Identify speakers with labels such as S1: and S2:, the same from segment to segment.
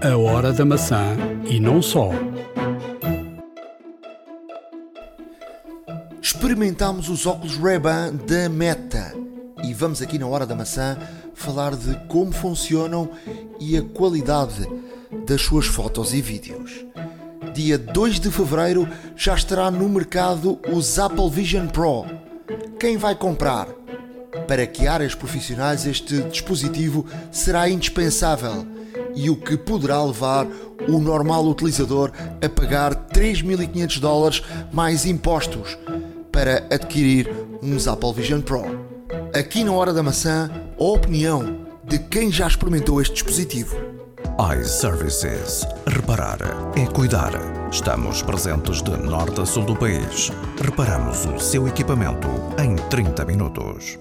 S1: A hora da maçã e não só.
S2: Experimentámos os óculos Ray-Ban da Meta e vamos aqui na hora da maçã falar de como funcionam e a qualidade das suas fotos e vídeos. Dia 2 de fevereiro já estará no mercado os Apple Vision Pro. Quem vai comprar? Para que áreas profissionais este dispositivo será indispensável e o que poderá levar o normal utilizador a pagar 3.500 dólares mais impostos para adquirir uns Apple Vision Pro. Aqui na Hora da Maçã, a opinião de quem já experimentou este dispositivo.
S3: iServices. Reparar é cuidar. Estamos presentes de norte a sul do país. Reparamos o seu equipamento em 30 minutos.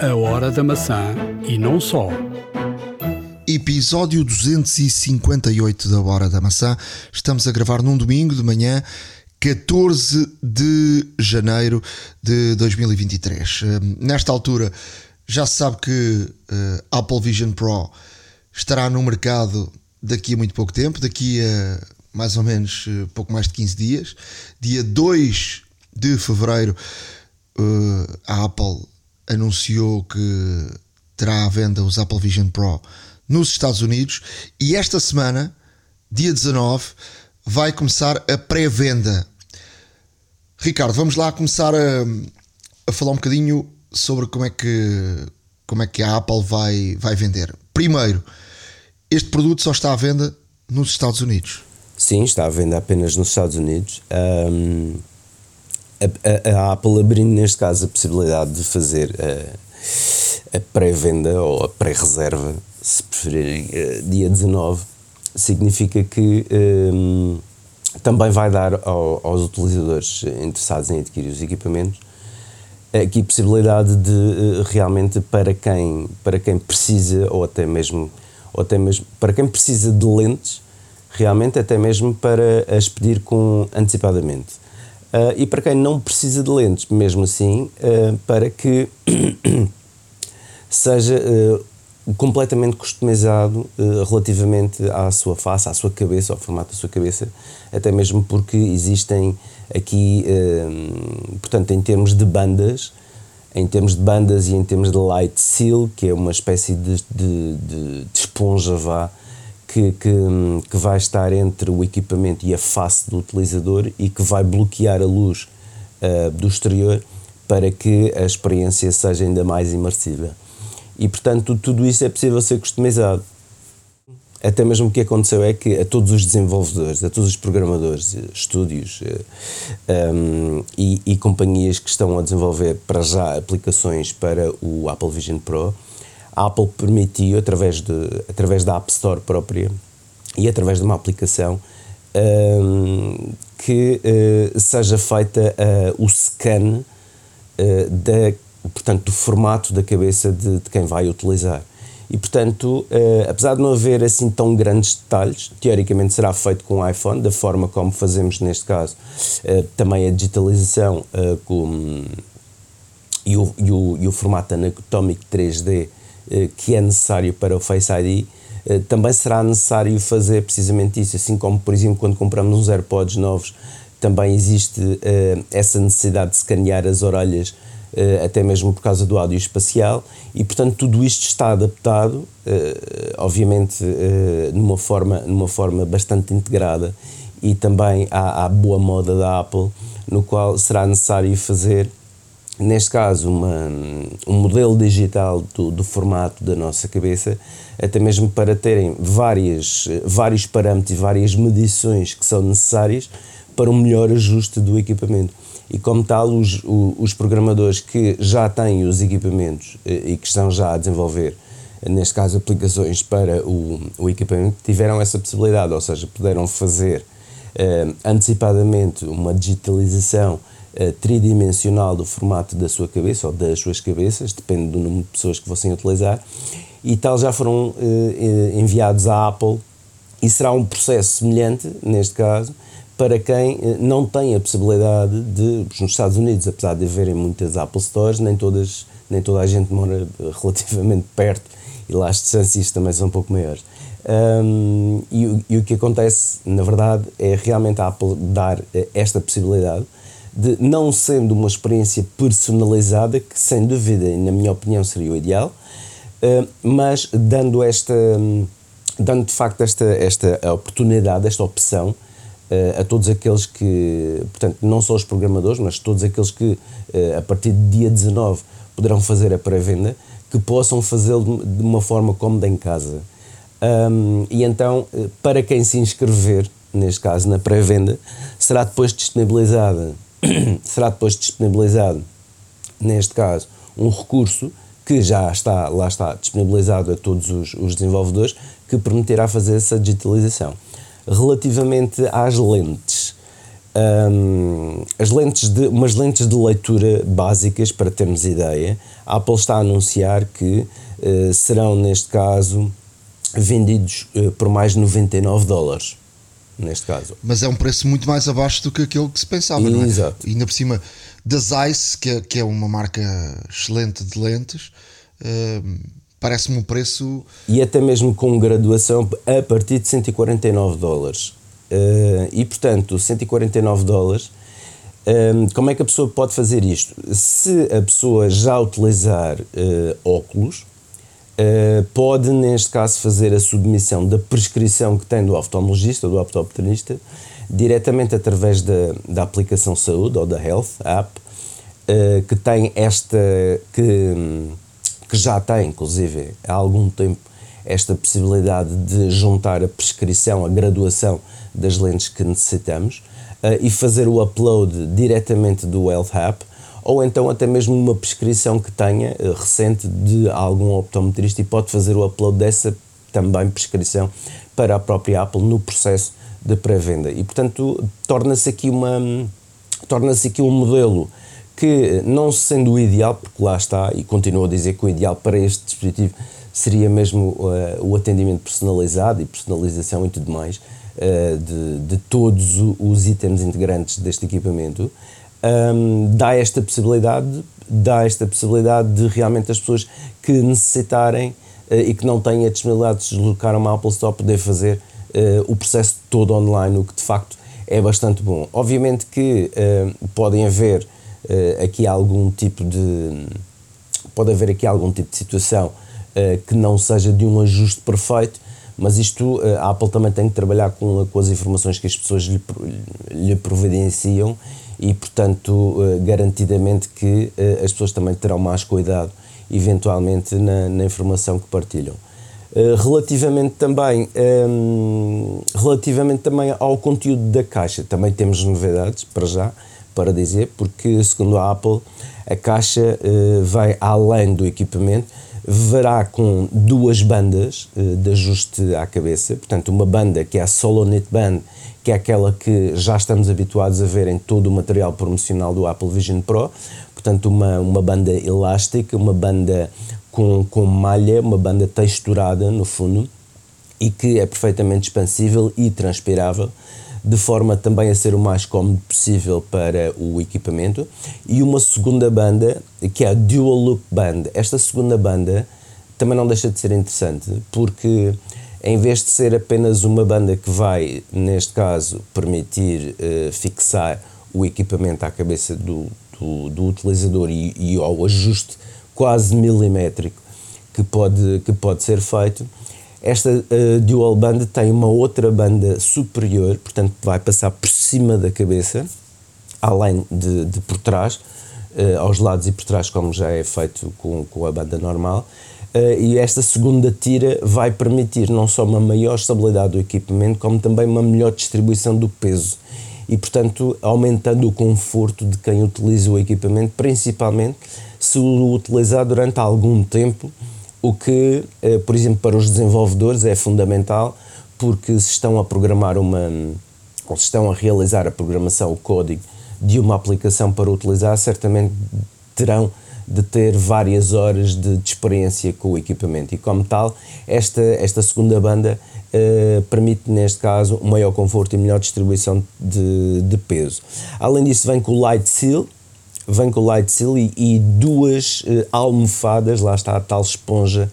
S1: A hora da maçã e não só.
S2: Episódio 258 da Hora da Maçã. Estamos a gravar num domingo de manhã, 14 de janeiro de 2023. Eh, Nesta altura, já se sabe que eh, Apple Vision Pro estará no mercado daqui a muito pouco tempo, daqui a mais ou menos eh, pouco mais de 15 dias. Dia 2 de fevereiro, eh, a Apple anunciou que terá à venda os Apple Vision Pro nos Estados Unidos e esta semana, dia 19, vai começar a pré-venda. Ricardo, vamos lá começar a, a falar um bocadinho sobre como é que como é que a Apple vai, vai vender. Primeiro, este produto só está à venda nos Estados Unidos.
S4: Sim, está à venda apenas nos Estados Unidos. Ahm, a, a- a Apple abrindo, neste caso, a possibilidade de fazer a, a pré-venda ou a pré-reserva, se preferirem, eh, dia 19, significa que ahm, também vai dar ao- aos utilizadores interessados em adquirir os equipamentos aqui possibilidade de eh, realmente para quem para quem precisa ou até mesmo ou até mesmo para quem precisa de lentes realmente até mesmo para as pedir com antecipadamente. Ah, e para quem não precisa de lentes mesmo assim ah, para que seja eh, completamente customizado eh, relativamente à sua face, à sua cabeça, ao formato da sua cabeça, até mesmo porque existem aqui, eh, portanto, em termos de bandas, em termos de bandas e em termos de light seal, que é uma espécie de, de, de, de esponja vá, que, que, que vai estar entre o equipamento e a face do utilizador e que vai bloquear a luz do exterior para que a experiência seja ainda mais imersiva. E portanto, tudo isso é possível ser customizado. Até mesmo o que aconteceu é que a todos os desenvolvedores, a todos os programadores, estúdios eh, um, e, e companhias que estão a desenvolver para já aplicações para o Apple Vision Pro, a Apple permitiu, através, de, através da App Store própria e através de uma aplicação, um, que eh, seja feita eh, o scan eh, da, portanto, do formato da cabeça de, de quem vai utilizar. E, portanto, eh, apesar de não haver assim tão grandes detalhes, teoricamente será feito com o iPhone, da forma como fazemos neste caso, eh, também a digitalização eh, com, e, o, e, o, e o formato anatómico 3D eh, que é necessário para o Face ID, também será necessário fazer precisamente isso, assim como, por exemplo, quando compramos uns AirPods novos, também existe essa necessidade de escanear as orelhas, até mesmo por causa do áudio espacial, e portanto tudo isto está adaptado, eh, obviamente eh, numa, forma, numa forma bastante integrada, e também à, à boa moda da Apple, no qual será necessário fazer neste caso, uma, um modelo digital do, do, formato da nossa cabeça, até mesmo para terem várias, vários parâmetros e várias medições que são necessárias para um melhor ajuste do equipamento. E como tal, os, os programadores que já têm os equipamentos e que estão já a desenvolver, neste caso, aplicações para o, o equipamento, tiveram essa possibilidade, ou seja, puderam fazer eh, antecipadamente uma digitalização Uh, tridimensional do formato da sua cabeça ou das suas cabeças, depende do número de pessoas que fossem utilizar, e tal já foram uh, enviados à Apple e será um processo semelhante, neste caso, para quem uh, não tem a possibilidade de, nos Estados Unidos, apesar de haverem muitas Apple Stores, nem, todas, nem toda a gente mora relativamente perto e lá as distâncias também são um pouco maiores. Um, e, e, o que acontece, na verdade, é realmente a Apple dar eh, esta possibilidade de, não sendo uma experiência personalizada, que sem dúvida, na minha opinião, seria o ideal, mas dando esta, dando de facto esta, esta oportunidade, esta opção a todos aqueles que, portanto, não só os programadores, mas todos aqueles que, uh, a partir de dia 19, poderão fazer a pré-venda, que possam fazê-lo de uma forma cómoda em casa. Um, e então, eh, para quem se inscrever, neste caso na pré-venda, será depois disponibilizada, será depois disponibilizado, neste caso, um recurso que já está, lá está, disponibilizado a todos os, os desenvolvedores, que permitirá fazer essa digitalização. Relativamente às lentes, um, as lentes de, umas lentes de leitura básicas, para termos ideia, a Apple está a anunciar que uh, serão, neste caso, vendidos uh, por mais de 99 dólares. Neste caso.
S2: Mas é um preço muito mais abaixo do que aquele que se pensava, e, não é? Exato. E ainda por cima da Zeiss, que é, que é uma marca excelente de lentes, uh, parece-me um preço.
S4: E até mesmo com graduação a partir de 149 dólares. Uh, e portanto, 149 dólares. Um, como é que a pessoa pode fazer isto? Se a pessoa já utilizar uh, óculos, Uh, pode, neste caso, fazer a submissão da prescrição que tem do oftalmologista, do optometrista, diretamente através da, da aplicação Saúde ou da Health App, que tem esta. Que, que já tem, inclusive, há algum tempo, esta possibilidade de juntar a prescrição, a graduação das lentes que necessitamos uh, e fazer o upload diretamente do Health App ou então até mesmo uma prescrição que tenha uh, recente de algum optometrista e pode fazer o upload dessa também prescrição para a própria Apple no processo de pré-venda. E portanto torna-se aqui uma torna-se aqui um modelo que não sendo o ideal, porque lá está, e continuo a dizer que o ideal para este dispositivo seria mesmo uh, o atendimento personalizado e personalização e tudo mais uh, de, de todos os itens integrantes deste equipamento, um, dá esta possibilidade, dá esta possibilidade de realmente as pessoas que necessitarem uh, e que não têm a disponibilidade de se deslocar a uma Apple Store poder fazer o processo todo online, o que de facto é bastante bom. Obviamente que podem haver aqui algum tipo de pode haver aqui algum tipo de situação que não seja de um ajuste perfeito, mas isto a Apple também tem que trabalhar com, com as informações que as pessoas lhe, lhe providenciam e, portanto, eh, garantidamente que eh, as pessoas também terão mais cuidado, eventualmente, na, na informação que partilham. Eh, relativamente também, um, relativamente também ao conteúdo da caixa, também temos novidades para já, para dizer, porque segundo a Apple, a caixa uh, vai além do equipamento, verá com duas bandas uh, de ajuste à cabeça, portanto uma banda que é a Solo Knit Band, que é aquela que já estamos habituados a ver em todo o material promocional do Apple Vision Pro, portanto uma, uma banda elástica, uma banda com, com malha, uma banda texturada no fundo e que é perfeitamente expansível e transpirável, de forma também a ser o mais cómodo possível para o equipamento. E uma segunda banda, que é a Dual Loop Band. Esta segunda banda também não deixa de ser interessante, porque em vez de ser apenas uma banda que vai, neste caso, permitir uh, fixar o equipamento à cabeça do, do, do utilizador e, e, ao ajuste quase milimétrico que pode, que pode ser feito, esta uh, dual band tem uma outra banda superior, portanto vai passar por cima da cabeça, além de, de por trás, uh, aos lados e por trás, como já é feito com, com a banda normal, Uh, e esta segunda tira vai permitir não só uma maior estabilidade do equipamento, como também uma melhor distribuição do peso. E, portanto, aumentando o conforto de quem utiliza o equipamento, principalmente se o utilizar durante algum tempo, o que, uh, por exemplo, para os desenvolvedores é fundamental, porque se estão a programar uma ou se estão a realizar a programação, o código de uma aplicação para utilizar, certamente terão de ter várias horas de, de, experiência com o equipamento e como tal esta, esta segunda banda uh, permite neste caso um maior conforto e melhor distribuição de, de peso. Além disso vem com o Light Seal, vem com Light Seal e, duas uh, almofadas, lá está a tal esponja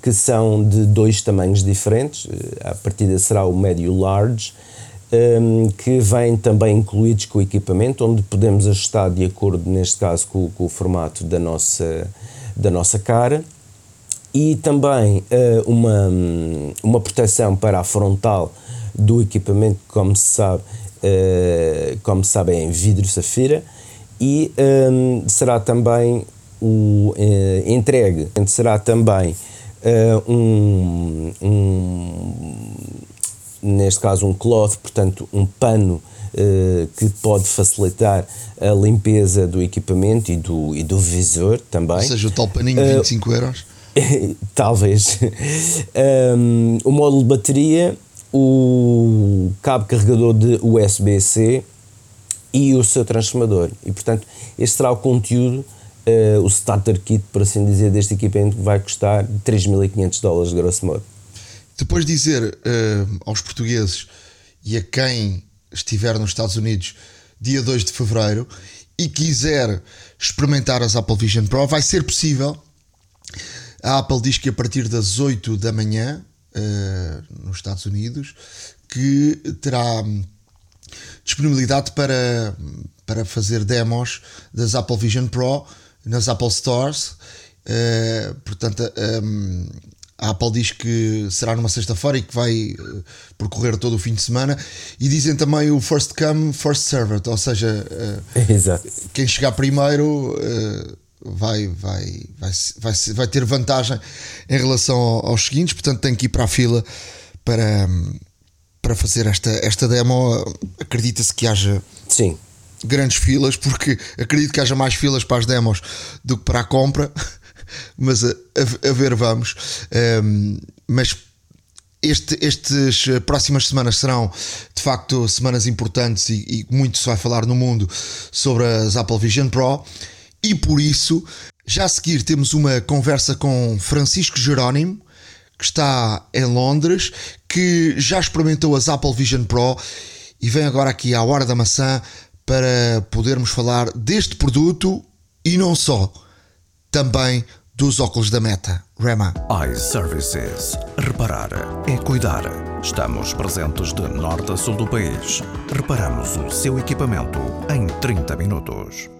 S4: que são de dois tamanhos diferentes. A partida será o médio large, que vêm também incluídos com o equipamento, onde podemos ajustar de acordo, neste caso, com, com o formato da nossa, da nossa cara. E também uma, uma proteção para a frontal do equipamento, como se sabe, como se sabe é em vidro safira e um, será também o uh, entregue será também uh, um, um, neste caso um cloth, portanto um pano uh, que pode facilitar a limpeza do equipamento e do, e do visor também. Ou
S2: seja, o tal paninho de 25 euros?
S4: Talvez. Um, o módulo de bateria, o cabo carregador de USB-C e o seu transformador. E portanto, este será o conteúdo, uh, o starter kit, por assim dizer, deste equipamento que vai custar 3.500 dólares, grosso modo.
S2: Depois de dizer uh, aos portugueses e a quem estiver nos Estados Unidos dia 2 de fevereiro e quiser experimentar as Apple Vision Pro, vai ser possível. A Apple diz que a partir das 8 da manhã, uh, nos Estados Unidos, que terá disponibilidade para, para fazer demos das Apple Vision Pro nas Apple Stores. Uh, portanto, um, a Apple diz que será numa sexta-feira e que vai uh, percorrer todo o fim de semana. E dizem também o first come, first served, ou seja, uh, quem chegar primeiro vai, vai, vai, vai, vai ter vantagem em relação aos seguintes, portanto, tem que ir para a fila para. Para fazer esta, esta demo, acredita-se que haja
S4: Sim.
S2: grandes filas, porque acredito que haja mais filas para as demos do que para a compra, mas a, a, a ver vamos. Um, mas este, estes próximas semanas serão de facto semanas importantes e, e muito se vai falar no mundo sobre as Apple Vision Pro e por isso já a seguir temos uma conversa com Francisco Jerónimo que está em Londres, que já experimentou as Apple Vision Pro e vem agora aqui à Hora da Maçã para podermos falar deste produto e não só, também dos óculos da Meta. Rema.
S3: iServices. Reparar é cuidar. Estamos presentes de norte a sul do país. Reparamos o seu equipamento em 30 minutos.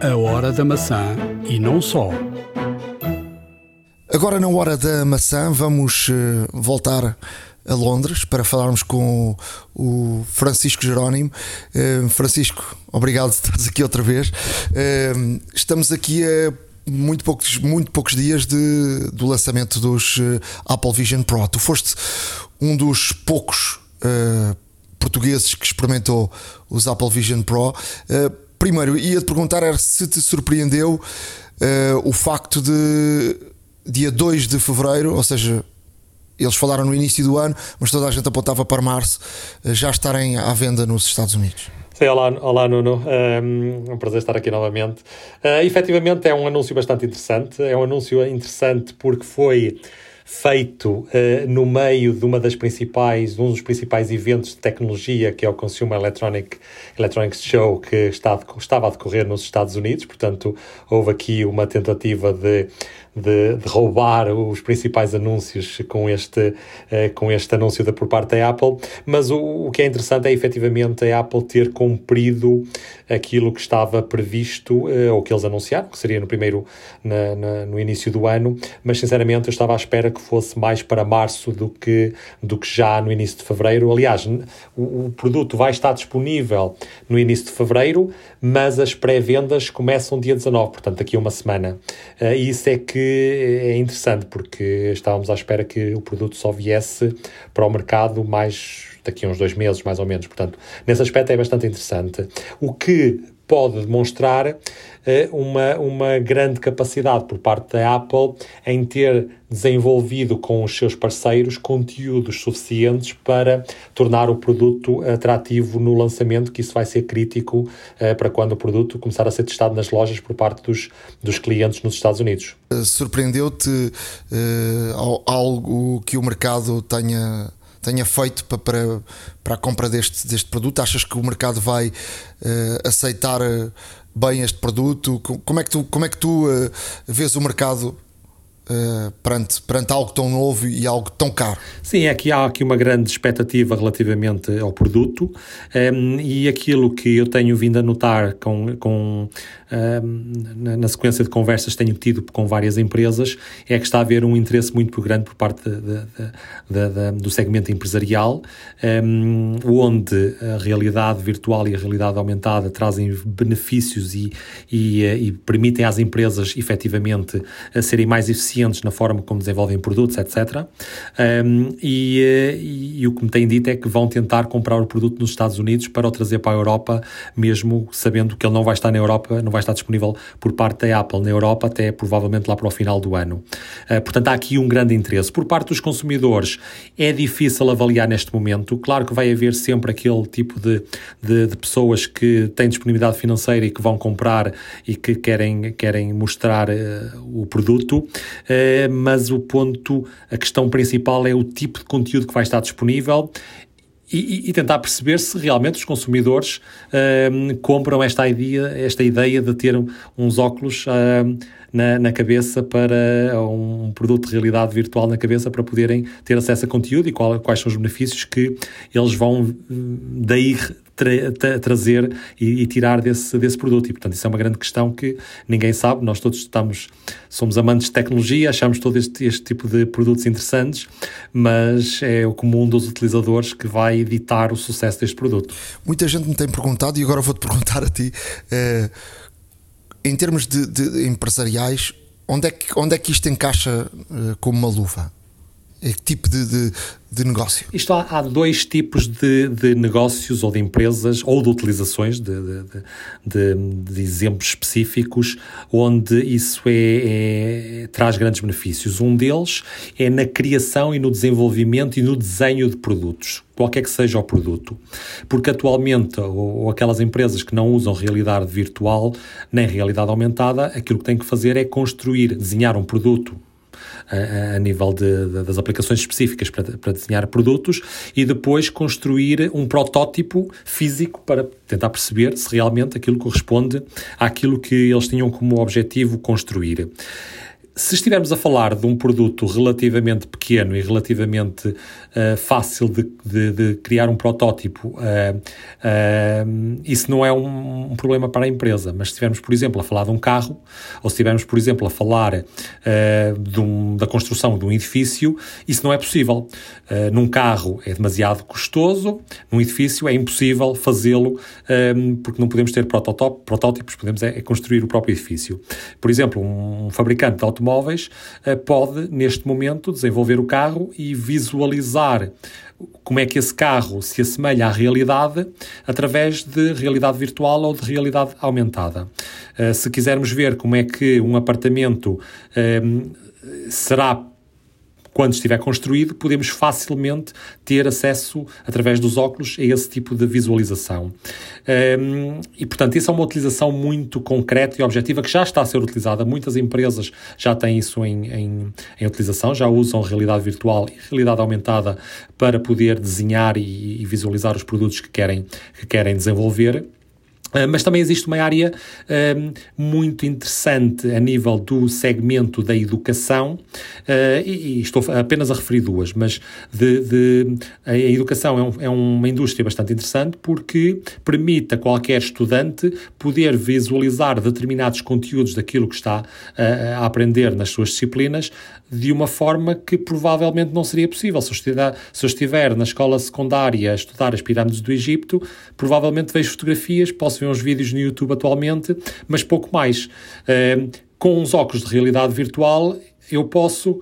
S1: A Hora da Maçã e não só.
S2: Agora, na hora da maçã, vamos uh, voltar a Londres para falarmos com o Francisco Jerónimo. Uh, Francisco, obrigado por estares aqui outra vez. Uh, estamos aqui a muito poucos, muito poucos dias de, do lançamento dos Apple Vision Pro. Tu foste um dos poucos portugueses que experimentou os Apple Vision Pro. primeiro, ia-te perguntar se te surpreendeu o facto de dia 2 de fevereiro, ou seja, eles falaram no início do ano, mas toda a gente apontava para março, eh, já estarem à venda nos Estados Unidos.
S5: Sim, olá, olá Nuno, ehm, é um prazer estar aqui novamente. Uh, efetivamente é um anúncio bastante interessante, é um anúncio interessante porque foi feito uh, no meio de uma das principais, um dos principais eventos de tecnologia, que é o Consumer Electronic, Electronics Show, que está, estava a decorrer nos Estados Unidos. Portanto, houve aqui uma tentativa de de, de, roubar os principais anúncios com este, uh, com este anúncio da, por parte da Apple, mas o, o que é interessante é efetivamente a Apple ter cumprido aquilo que estava previsto, uh, ou que eles anunciaram, que seria no primeiro, na, na, no início do ano, mas sinceramente eu estava à espera que fosse mais para março do que, do que já no início de fevereiro. Aliás, o, o produto vai estar disponível no início de fevereiro, mas as pré-vendas começam dia 19, portanto daqui a uma semana. Uh, e isso é que é interessante, porque estávamos à espera que o produto só viesse para o mercado mais daqui a uns dois meses, mais ou menos. Portanto, nesse aspecto é bastante interessante. O que pode demonstrar eh, uma, uma grande capacidade por parte da Apple em ter desenvolvido com os seus parceiros conteúdos suficientes para tornar o produto atrativo no lançamento, que isso vai ser crítico uh, para quando o produto começar a ser testado nas lojas por parte dos, dos clientes nos Estados Unidos.
S2: Surpreendeu-te uh, algo que o mercado tenha tenha feito para, para, para a compra deste, deste produto? Achas que o mercado vai uh, aceitar bem este produto? Como é que tu, como é que tu uh, vês o mercado uh, perante, perante algo tão novo e algo tão caro.
S5: Sim, aqui há aqui uma grande expectativa relativamente ao produto um, ehm, e aquilo que eu tenho vindo a notar com, com na, sequência de conversas que tenho tido com várias empresas é que está a haver um interesse muito grande por parte de, de, de, do segmento empresarial, onde a realidade virtual e a realidade aumentada trazem benefícios e, e, eh, e permitem às empresas efetivamente serem mais eficientes na forma como desenvolvem produtos, etc. Eh, e, e, o que me têm dito é que vão tentar comprar o produto nos Estados Unidos para o trazer para a Europa, mesmo sabendo que ele não vai estar na Europa, não vai estar disponível por parte da Apple na Europa até provavelmente lá para o final do ano. Uh, portanto, há aqui um grande interesse. Por parte dos consumidores, é difícil avaliar neste momento. Claro que vai haver sempre aquele tipo de, de, de pessoas que têm disponibilidade financeira e que vão comprar e que querem, querem mostrar uh, o produto, uh, mas o ponto, a questão principal é o tipo de conteúdo que vai estar disponível e, e, tentar perceber se realmente os consumidores uh, compram esta ideia, esta ideia de ter uns óculos uh, na, na, cabeça para um produto de realidade virtual na cabeça para poderem ter acesso a conteúdo e qual, quais são os benefícios que eles vão daí tra tra trazer e, e, tirar desse, desse produto. E, portanto, isso é uma grande questão que ninguém sabe. Nós todos estamos, somos amantes de tecnologia, achamos todo este, este tipo de produtos interessantes, mas é o comum dos utilizadores que vai editar o sucesso deste produto.
S2: Muita gente me tem perguntado, e agora vou-te perguntar a ti, eh, em termos de, de, empresariais, onde é, que, onde é que isto encaixa eh, como uma luva? É tipo de, de, de negócio?
S5: Isto há, há dois tipos de, de, negócios ou de empresas ou de utilizações de, exemplos específicos onde isso é, é, traz grandes benefícios. Um deles é na criação e no desenvolvimento e no desenho de produtos, qualquer que seja o produto. Porque atualmente, ou, ou aquelas empresas que não usam realidade virtual nem realidade aumentada, aquilo que têm que fazer é construir, desenhar um produto a, a nível de, de, das aplicações específicas para, para desenhar produtos e depois construir um protótipo físico para tentar perceber se realmente aquilo corresponde àquilo que eles tinham como objetivo construir. Se estivermos a falar de um produto relativamente pequeno e relativamente uh, fácil de, de, de, criar um protótipo, uh, uh, isso não é um, um, problema para a empresa. Mas se estivermos, por exemplo, a falar de um carro, ou se estivermos, por exemplo, a falar um, da construção de um edifício, isso não é possível. num carro é demasiado custoso, num edifício é impossível fazê-lo, porque não podemos ter protótipos, podemos é, é, construir o próprio edifício. Por exemplo, um fabricante de automóveis eh, pode, neste momento, desenvolver o carro e visualizar como é que esse carro se assemelha à realidade através de realidade virtual ou de realidade aumentada. Eh, se quisermos ver como é que um apartamento eh, será quando estiver construído, podemos facilmente ter acesso, através dos óculos, a esse tipo de visualização. Um, e, portanto, isso é uma utilização muito concreta e objetiva que já está a ser utilizada. Muitas empresas já têm isso em, em, em utilização, já usam realidade virtual e realidade aumentada para poder desenhar e, e visualizar os produtos que querem, que querem desenvolver. Uh, mas também existe uma área uh, muito interessante a nível do segmento da educação, uh, e, e, estou apenas a referir duas, mas de, de a educação é, um, é, uma indústria bastante interessante porque permite a qualquer estudante poder visualizar determinados conteúdos daquilo que está a aprender nas suas disciplinas de uma forma que provavelmente não seria possível. Se eu, estiver, se eu estiver na escola secundária a estudar as pirâmides do Egito, provavelmente vejo fotografias, posso ver uns vídeos no YouTube atualmente, mas pouco mais. Uh, com uns óculos de realidade virtual, eu posso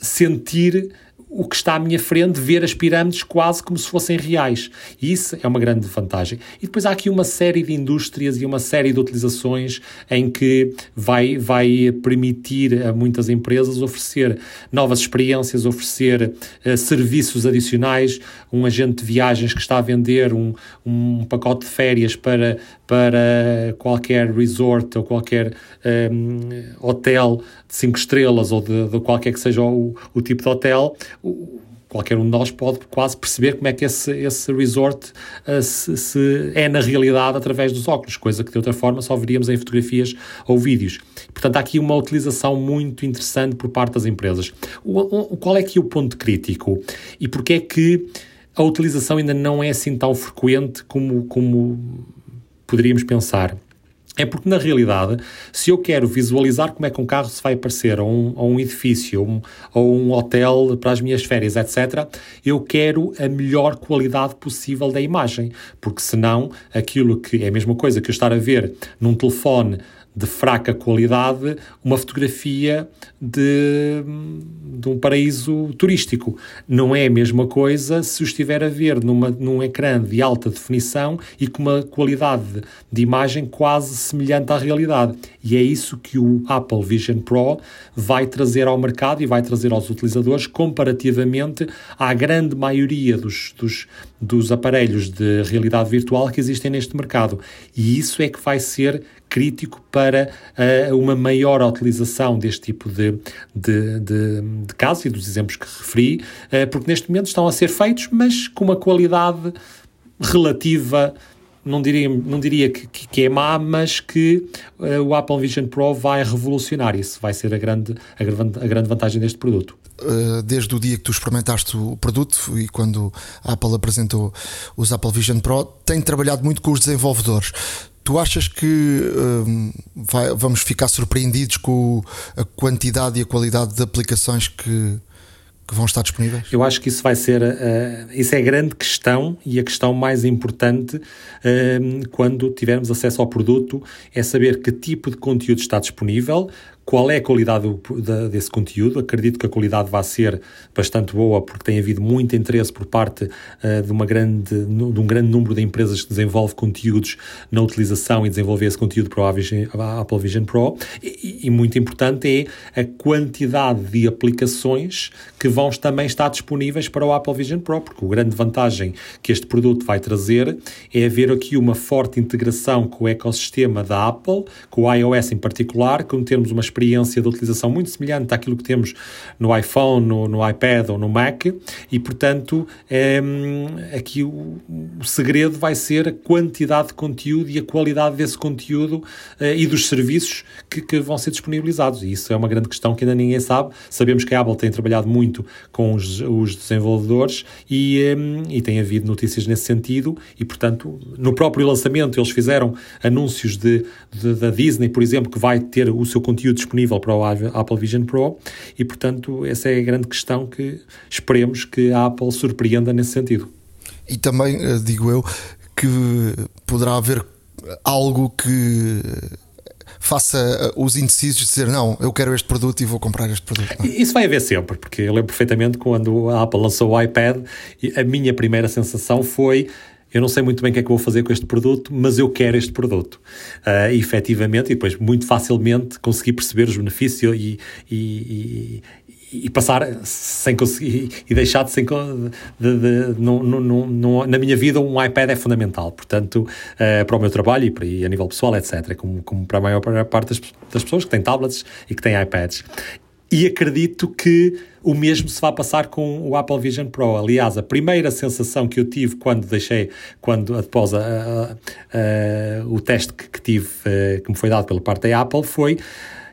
S5: sentir o que está à minha frente, ver as pirâmides quase como se fossem reais. E isso é uma grande vantagem. E depois há aqui uma série de indústrias e uma série de utilizações em que vai, vai permitir a muitas empresas oferecer novas experiências, oferecer uh, serviços adicionais. Um agente de viagens que está a vender um, um pacote de férias para, para qualquer resort ou qualquer um, hotel de 5 estrelas ou de, de, qualquer que seja o, o tipo de hotel, qualquer um de nós pode quase perceber como é que esse, esse resort uh, se, se, é na realidade através dos óculos, coisa que de outra forma só veríamos em fotografias ou vídeos. Portanto, há aqui uma utilização muito interessante por parte das empresas. O, o, qual é que é o ponto crítico? E porquê é que a utilização ainda não é assim tão frequente como, como poderíamos pensar? É porque, na realidade, se eu quero visualizar como é que um carro se vai aparecer a um, a um edifício um, ou um hotel para as minhas férias, etc., eu quero a melhor qualidade possível da imagem. Porque, senão, aquilo que é a mesma coisa que eu estar a ver num telefone de fraca qualidade uma fotografia de, de um paraíso turístico. Não é a mesma coisa se o estiver a ver numa, num ecrã de alta definição e com uma qualidade de imagem quase semelhante à realidade. E é isso que o Apple Vision Pro vai trazer ao mercado e vai trazer aos utilizadores comparativamente à grande maioria dos, dos, dos aparelhos de realidade virtual que existem neste mercado. E isso é que vai ser crítico para uh, uma maior utilização deste tipo de, de, de, de casos e dos exemplos que referi, uh, porque neste momento estão a ser feitos, mas com uma qualidade relativa não diria, não diria que, que é má, mas que uh, o Apple Vision Pro vai revolucionar. Isso vai ser a grande, a grande, a grande vantagem deste produto.
S2: desde o dia que tu experimentaste o produto e quando a Apple apresentou os Apple Vision Pro, tem trabalhado muito com os desenvolvedores. Tu achas que um, vai, vamos ficar surpreendidos com a quantidade e a qualidade de aplicações que, que vão estar disponíveis?
S5: Eu acho que isso vai ser, uh, isso é a grande questão e a questão mais importante uh, quando tivermos acesso ao produto é saber que tipo de conteúdo está disponível, qual é a qualidade desse conteúdo. Acredito que a qualidade vai ser bastante boa, porque tem havido muito interesse por parte uh, de, uma grande, de um grande número de empresas que desenvolve conteúdos na utilização e desenvolver esse conteúdo para a, Apple Vision Pro. E, e, muito importante é a quantidade de aplicações que vão também estar disponíveis para o Apple Vision Pro, porque a grande vantagem que este produto vai trazer é haver aqui uma forte integração com o ecossistema da Apple, com o iOS em particular, como termos uma experiência de utilização muito semelhante àquilo que temos no iPhone, no, no iPad ou no Mac, e portanto é, aqui o, o, segredo vai ser a quantidade de conteúdo e a qualidade desse conteúdo eh, e dos serviços que, que, vão ser disponibilizados. E isso é uma grande questão que ainda ninguém sabe. Sabemos que a Apple tem trabalhado muito com os, os desenvolvedores e, e tem havido notícias nesse sentido, e portanto, no próprio lançamento, eles fizeram anúncios de, de da Disney, por exemplo, que vai ter o seu conteúdo disponível para o Apple Vision Pro e, portanto, essa é a grande questão que esperemos que a Apple surpreenda nesse sentido.
S2: E também, eh, digo eu, que poderá haver algo que faça eh, os indecisos dizer não, eu quero este produto e vou comprar este produto. Não.
S5: Isso vai haver sempre, porque eu lembro perfeitamente quando a Apple lançou o iPad, a minha primeira sensação foi eu não sei muito bem o que é que vou fazer com este produto, mas eu quero este produto. Uh, e, efetivamente, e depois muito facilmente consegui perceber os benefícios e, e, e, e passar sem conseguir e deixar de sem de, de, de, no, no, no, na minha vida um iPad é fundamental portanto uh, para o meu trabalho e, para, e a nível pessoal etc como, como para a maior parte das, das pessoas que têm tablets e que têm iPads e acredito que o mesmo se vai passar com o Apple Vision Pro. Aliás, a primeira sensação que eu tive quando deixei, quando após a, a, a, o teste que, que tive, eh, que me foi dado pela parte da Apple, foi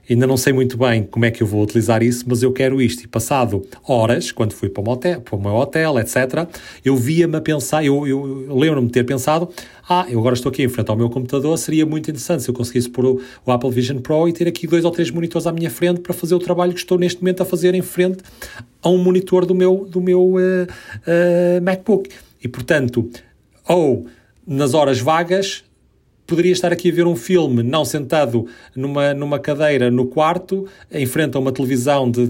S5: ainda não sei muito bem como é que eu vou utilizar isso, mas eu quero isto. E passado horas, quando fui para o, hotel, para o meu hotel, etc., eu via-me a pensar, eu, eu, eu lembro-me de ter pensado, ah, eu agora estou aqui em frente ao meu computador, seria muito interessante se eu conseguisse pôr o, o, Apple Vision Pro e ter aqui dois ou três monitores à minha frente para fazer o trabalho que estou neste momento a fazer em frente a um monitor do meu, do meu uh, uh, MacBook. E, portanto, ou nas horas vagas poderia estar aqui a ver um filme, não sentado numa, numa cadeira no quarto, em frente a uma televisão de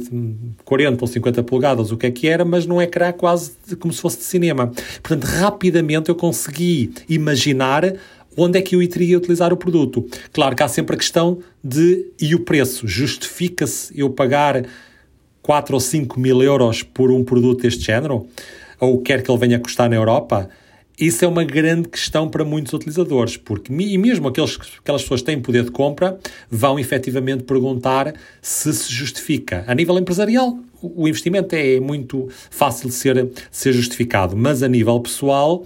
S5: 40 ou 50 polegadas, o que é que era, mas num ecrã quase como se fosse de cinema. Portanto, rapidamente eu consegui imaginar onde é que eu iria utilizar o produto. Claro que há sempre a questão de e o preço? Justifica-se eu pagar 4 ou 5 mil euros por um produto deste género? Ou quer que ele venha custar na Europa? Isso é uma grande questão para muitos utilizadores, porque e mesmo aqueles, aquelas pessoas que têm poder de compra vão efetivamente perguntar se se justifica. A nível empresarial, o investimento é muito fácil de ser, ser justificado, mas a nível pessoal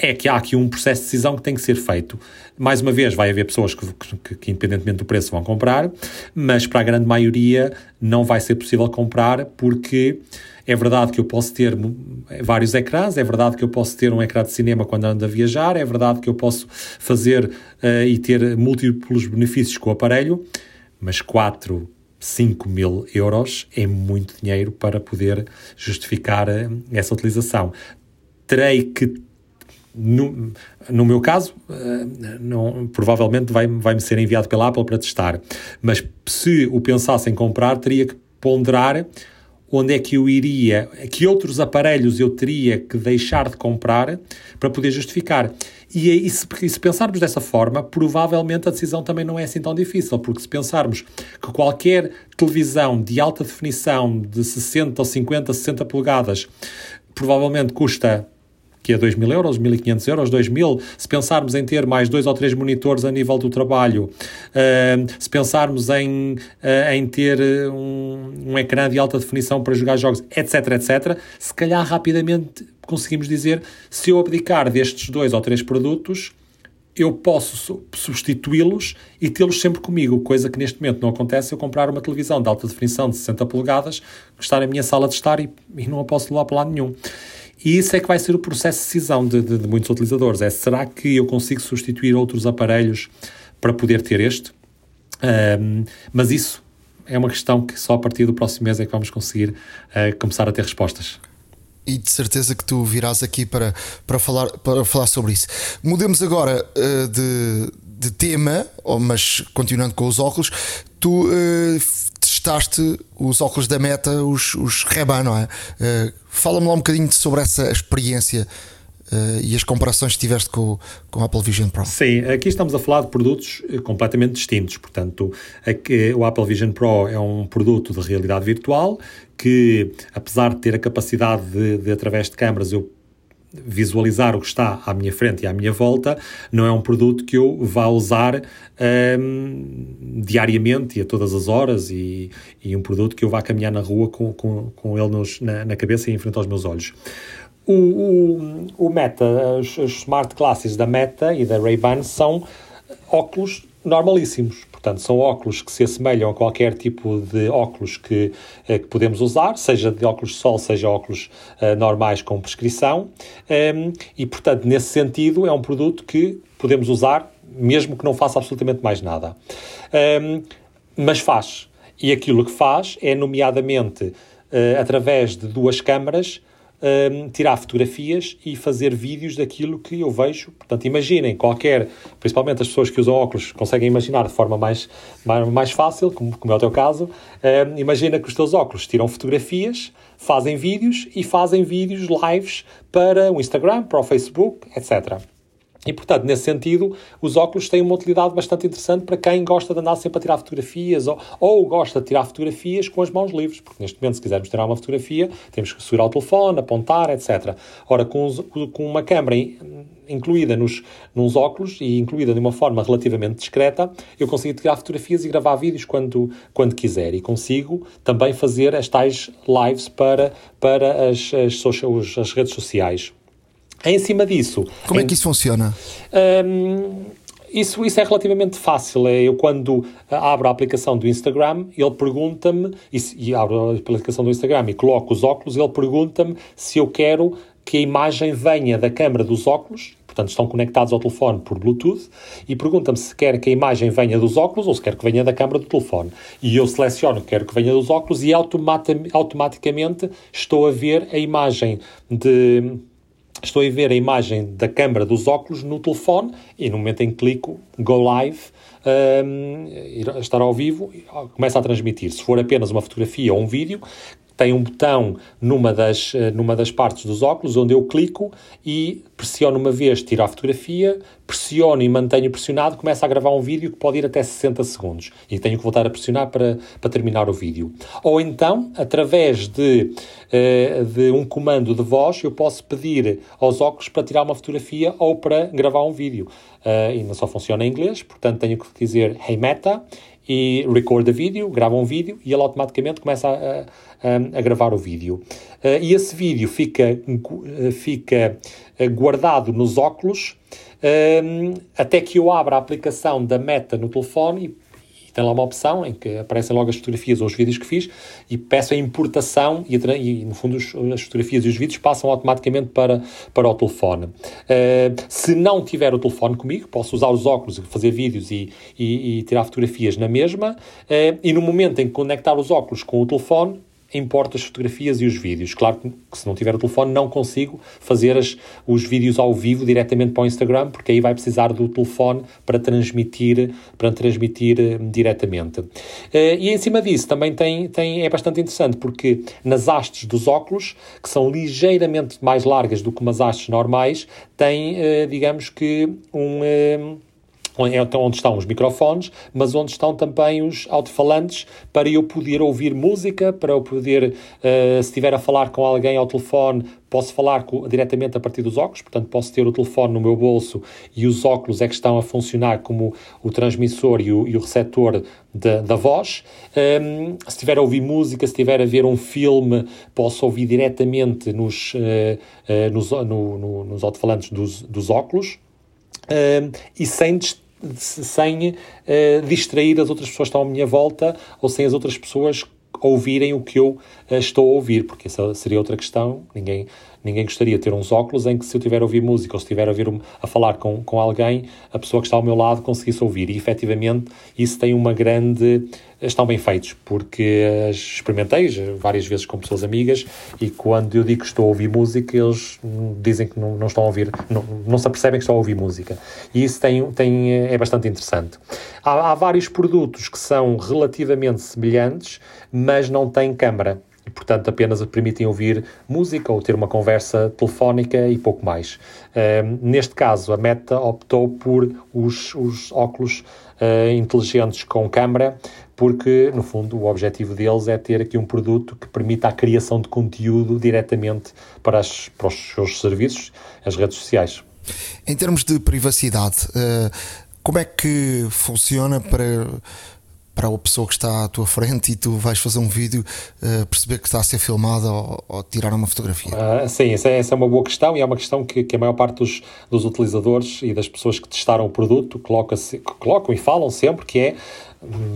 S5: é que há aqui um processo de decisão que tem que ser feito. Mais uma vez, vai haver pessoas que, que, que, independentemente do preço, vão comprar, mas para a grande maioria não vai ser possível comprar porque é verdade que eu posso ter vários ecrãs, é verdade que eu posso ter um ecrã de cinema quando ando a viajar, é verdade que eu posso fazer uh, e ter múltiplos benefícios com o aparelho, mas 4, 5 mil euros é muito dinheiro para poder justificar uh, essa utilização. Terei que no, no meu caso, uh, não, provavelmente vai-me vai ser enviado pela Apple para testar. Mas se o pensasse em comprar, teria que ponderar onde é que eu iria, que outros aparelhos eu teria que deixar de comprar para poder justificar. E, e, se, e, se, pensarmos dessa forma, provavelmente a decisão também não é assim tão difícil, porque se pensarmos que qualquer televisão de alta definição de 60 ou 50, 60 polegadas provavelmente custa que é 2 mil euros, 1.500 euros, 2 mil. Se pensarmos em ter mais dois ou três monitores a nível do trabalho, uh, se pensarmos em, uh, em ter um, um ecrã de alta definição para jogar jogos, etc, etc, se calhar rapidamente conseguimos dizer se eu abdicar destes dois ou três produtos, eu posso substituí-los e tê-los sempre comigo, coisa que neste momento não acontece eu comprar uma televisão de alta definição de 60 polegadas que está na minha sala de estar e, e não a posso levar para lado nenhum. E isso é que vai ser o processo de decisão de, de, de muitos utilizadores. É, será que eu consigo substituir outros aparelhos para poder ter este? Um, mas isso é uma questão que só a partir do próximo mês é que vamos conseguir uh, começar a ter respostas
S2: e de certeza que tu virás aqui para, para, falar, para falar sobre isso. Mudemos agora uh, de, de tema, mas continuando com os óculos, tu uh, testaste os óculos da Meta, os, os Reban, não é? Uh, Fala-me lá um bocadinho sobre essa experiência uh, e as comparações que tiveste com, com o Apple Vision Pro.
S5: Sim, aqui estamos a falar de produtos eh, completamente distintos. Portanto, aqui, o Apple Vision Pro é um produto de realidade virtual que, apesar de ter a capacidade de, de através de câmaras, eu visualizar o que está à minha frente e à minha volta, não é um produto que eu vá usar um, diariamente e a todas as horas e, e, um produto que eu vá caminhar na rua com, com, com ele nos, na, na, cabeça e em frente aos meus olhos. O, o, o Meta, os, os smart glasses da Meta e da Ray-Ban são óculos normalíssimos. Portanto, são óculos que se assemelham a qualquer tipo de óculos que, eh, que podemos usar, seja de óculos de sol, seja óculos uh, normais com prescrição. Um, ehm, e, portanto, nesse sentido, é um produto que podemos usar mesmo que não faça absolutamente mais nada. Um, ehm, mas faz. E aquilo que faz é, nomeadamente, uh, através de duas câmaras, um, tirar fotografias e fazer vídeos daquilo que eu vejo. Portanto, imaginem qualquer, principalmente as pessoas que usam óculos, conseguem imaginar de forma mais, mais, mais fácil, como, como é o teu caso. Um, imagina que os teus óculos tiram fotografias, fazem vídeos e fazem vídeos lives para o Instagram, para o Facebook, etc. E, portanto, nesse sentido, os óculos têm uma utilidade bastante interessante para quem gosta de andar sempre a tirar fotografias ou, ou gosta de tirar fotografias com as mãos livres, porque neste momento, se quisermos tirar uma fotografia, temos que segurar o telefone, apontar, etc. Ora, com, os, com uma câmera incluída nos, nos óculos e incluída de uma forma relativamente discreta, eu consigo tirar fotografias e gravar vídeos quando, quando quiser. E consigo também fazer as tais lives para, para as, as, social, as redes sociais. Em cima disso.
S2: Como é que isso funciona?
S5: Um, isso, isso é relativamente fácil. É, eu, quando abro a aplicação do Instagram, ele pergunta-me, e, e abro a aplicação do Instagram e coloco os óculos, ele pergunta-me se eu quero que a imagem venha da câmara dos óculos, portanto estão conectados ao telefone por Bluetooth, e pergunta-me se quer que a imagem venha dos óculos ou se quer que venha da câmara do telefone. E eu seleciono que quero que venha dos óculos e automaticamente estou a ver a imagem de estou a ver a imagem da câmara dos óculos no telefone e no momento em que clico Go Live, um, estar ao vivo, começa a transmitir. Se for apenas uma fotografia ou um vídeo, tem um botão numa das, eh, numa das partes dos óculos onde eu clico e pressiono uma vez, tiro a fotografia, pressiono e mantenho pressionado, começa a gravar um vídeo que pode ir até 60 segundos e tenho que voltar a pressionar para, para terminar o vídeo. Ou então, através de, uh, de um comando de voz, eu posso pedir aos óculos para tirar uma fotografia ou para gravar um vídeo. Uh, e não só funciona em inglês, portanto tenho que dizer Hey Meta e record a vídeo, grava um vídeo e ele automaticamente começa a, a, a gravar o vídeo. Uh, e esse vídeo fica, fica guardado nos óculos até que eu abra a aplicação da Meta no telefone tem lá uma opção em que aparecem logo as fotografias ou os vídeos que fiz e peço a importação e, e no fundo os, as fotografias e os vídeos passam automaticamente para, para o telefone. Uh, se não tiver o telefone comigo, posso usar os óculos, fazer vídeos e, e, e tirar fotografias na mesma uh, e no momento em que conectar os óculos com o telefone, importo as fotografias e os vídeos. Claro que se não tiver o telefone não consigo fazer as, os vídeos ao vivo diretamente para o Instagram, porque aí vai precisar do telefone para transmitir, para transmitir uh, diretamente. Uh, e em cima disso também tem, tem, é bastante interessante, porque nas hastes dos óculos, que são ligeiramente mais largas do que umas hastes normais, tem, uh, digamos que, um é onde estão os microfones, mas onde estão também os alto-falantes para eu poder ouvir música, para eu poder, uh, se estiver a falar com alguém ao telefone, posso falar com, diretamente a partir dos óculos, portanto posso ter o telefone no meu bolso e os óculos é que estão a funcionar como o transmissor e o, e o receptor da, da voz. Um, ehm, se estiver a ouvir música, se estiver a ver um filme, posso ouvir diretamente nos, uh, uh, nos, no, no, nos alto-falantes dos, dos óculos. Um, ehm, e sem sem uh, distrair as outras pessoas que estão à minha volta ou sem as outras pessoas ouvirem o que eu uh, estou a ouvir, porque essa seria outra questão. Ninguém, ninguém gostaria de ter uns óculos em que, se eu estiver a ouvir música ou se estiver a, ouvir a falar com, com alguém, a pessoa que está ao meu lado conseguisse ouvir. E efetivamente isso tem uma grande estão bem feitos, porque experimentei várias vezes com pessoas amigas e quando eu digo que estou a ouvir música, eles dizem que não, não estão a ouvir, não, não se apercebem que estão a ouvir música. E isso tem, tem, é bastante interessante. Há, há vários produtos que são relativamente semelhantes, mas não têm câmara e, portanto, apenas permitem ouvir música ou ter uma conversa telefónica e pouco mais. Neste caso, a Meta optou por os, os óculos uh, inteligentes com câmara, porque, no fundo, o objetivo deles é ter aqui um produto que permita a criação de conteúdo diretamente para, as, para os seus serviços, as redes sociais.
S2: Em termos de privacidade, uh, como é que funciona para para a pessoa que está à tua frente e tu vais fazer um vídeo uh, perceber que está a ser filmada ou, ou tirar uma fotografia?
S5: Uh, sim, essa é, essa é, uma boa questão e é uma questão que, que a maior parte dos, dos, utilizadores e das pessoas que testaram o produto coloca colocam e falam sempre que é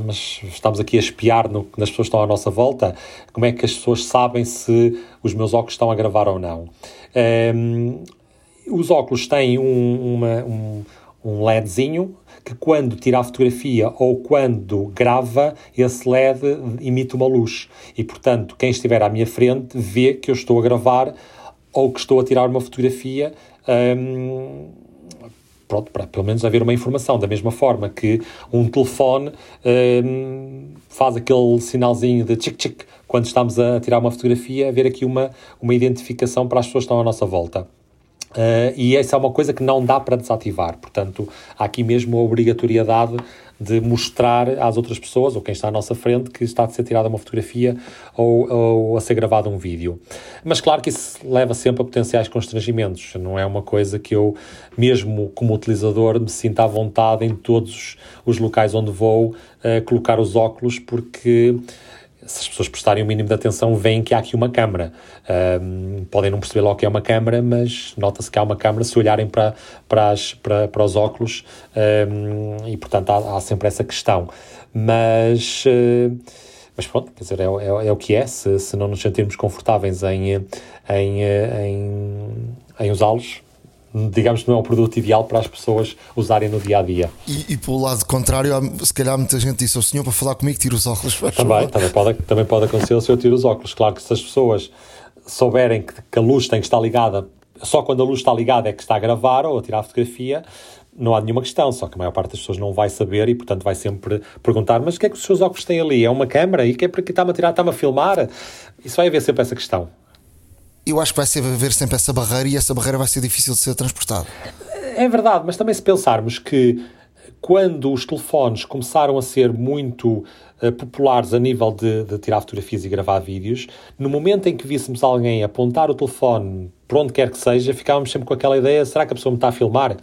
S5: mas estamos aqui a espiar no, nas pessoas que estão à nossa volta, como é que as pessoas sabem se os meus óculos estão a gravar ou não. Um, os óculos têm um, uma, um, um LEDzinho que quando tira a fotografia ou quando grava, esse LED emite uma luz. E, portanto, quem estiver à minha frente vê que eu estou a gravar ou que estou a tirar uma fotografia. Hum, pronto, para pelo menos haver uma informação. Da mesma forma que um telefone hum, faz aquele sinalzinho de tchic-tchic quando estamos a tirar uma fotografia, haver aqui uma, uma identificação para as pessoas que estão à nossa volta. Uh, e essa é uma coisa que não dá para desativar. Portanto, há aqui mesmo a obrigatoriedade de mostrar às outras pessoas, ou quem está à nossa frente, que está a ser tirada uma fotografia ou, ou, a ser gravado um vídeo. Mas claro que isso leva sempre a potenciais constrangimentos. Não é uma coisa que eu, mesmo como utilizador, me sinta à vontade em todos os locais onde vou uh, colocar os óculos, porque se as pessoas prestarem o mínimo de atenção, veem que há aqui uma câmara. Um, podem não perceber logo que é uma câmara, mas nota-se que há uma câmara se olharem para, para, as, para, para os óculos um, e, portanto, há, há, sempre essa questão. Mas, uh, mas pronto, quer dizer, é, é, é, o que é. Se, se não nos sentirmos confortáveis em, em, em, em usá-los, digamos que não é um produto ideal para as pessoas usarem no dia a dia.
S2: E, e pelo lado contrário, se calhar muita gente disse ao senhor para falar comigo, tira os óculos.
S5: Também, também, pode, também pode acontecer se eu tiro os óculos. Claro que se as pessoas souberem que, que a luz tem que estar ligada só quando a luz está ligada é que está a gravar ou a tirar a fotografia, não há nenhuma questão, só que a maior parte das pessoas não vai saber e, portanto, vai sempre perguntar: mas o que é que os seus óculos têm ali? É uma câmera? E que é para que está-me a tirar? Está-me a filmar? Isso vai haver sempre essa questão.
S2: Eu acho que vai ser, haver sempre essa barreira e essa barreira vai ser difícil de ser transportada.
S5: É verdade, mas também se pensarmos que quando os telefones começaram a ser muito uh, populares a nível de, de, tirar fotografias e gravar vídeos, no momento em que víssemos alguém apontar o telefone para onde quer que seja, ficávamos sempre com aquela ideia: será que a pessoa me está a filmar?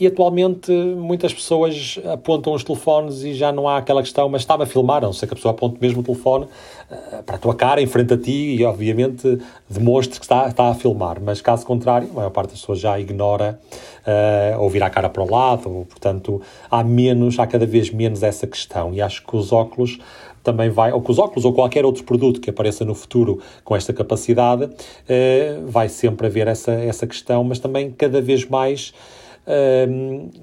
S5: E atualmente muitas pessoas apontam os telefones e já não há aquela questão, mas está-me a filmar, a não ser que a pessoa aponte mesmo o telefone uh, para a tua cara, em frente a ti e obviamente demonstre que está, está a filmar. Mas caso contrário, a maior parte das pessoas já ignora uh, ou vira a cara para o lado, ou, portanto há menos, há cada vez menos essa questão. E acho que os óculos também vai, ou com os óculos ou qualquer outro produto que apareça no futuro com esta capacidade, uh, vai sempre haver essa, essa questão, mas também cada vez mais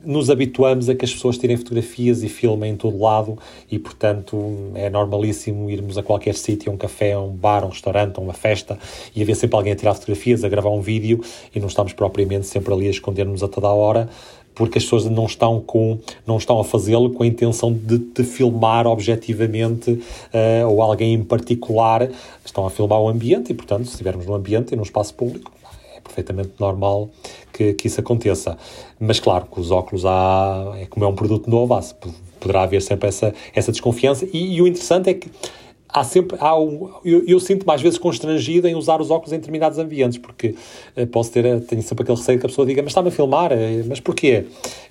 S5: nos habituamos a que as pessoas tirem fotografias e filmem em todo lado e, portanto, é normalíssimo irmos a qualquer sítio, um café, um bar, um restaurante, uma festa e haver sempre alguém a tirar fotografias, a gravar um vídeo e não estamos propriamente sempre ali a esconder-nos a toda a hora porque as pessoas não estão com não estão a fazê-lo com a intenção de, de filmar objetivamente uh, ou alguém em particular. Estão a filmar o ambiente e portanto se estivermos no ambiente e num espaço público perfeitamente normal que, que isso aconteça. Mas claro, que os óculos há, é como é um produto novo, há, poderá haver sempre essa, essa desconfiança. E, e o interessante é que há sempre há um, eu, eu sinto mais vezes constrangido em usar os óculos em determinados ambientes porque uh, posso ter eh, tenho sempre aquele receio que a pessoa diga mas está-me a filmar uh, mas porquê?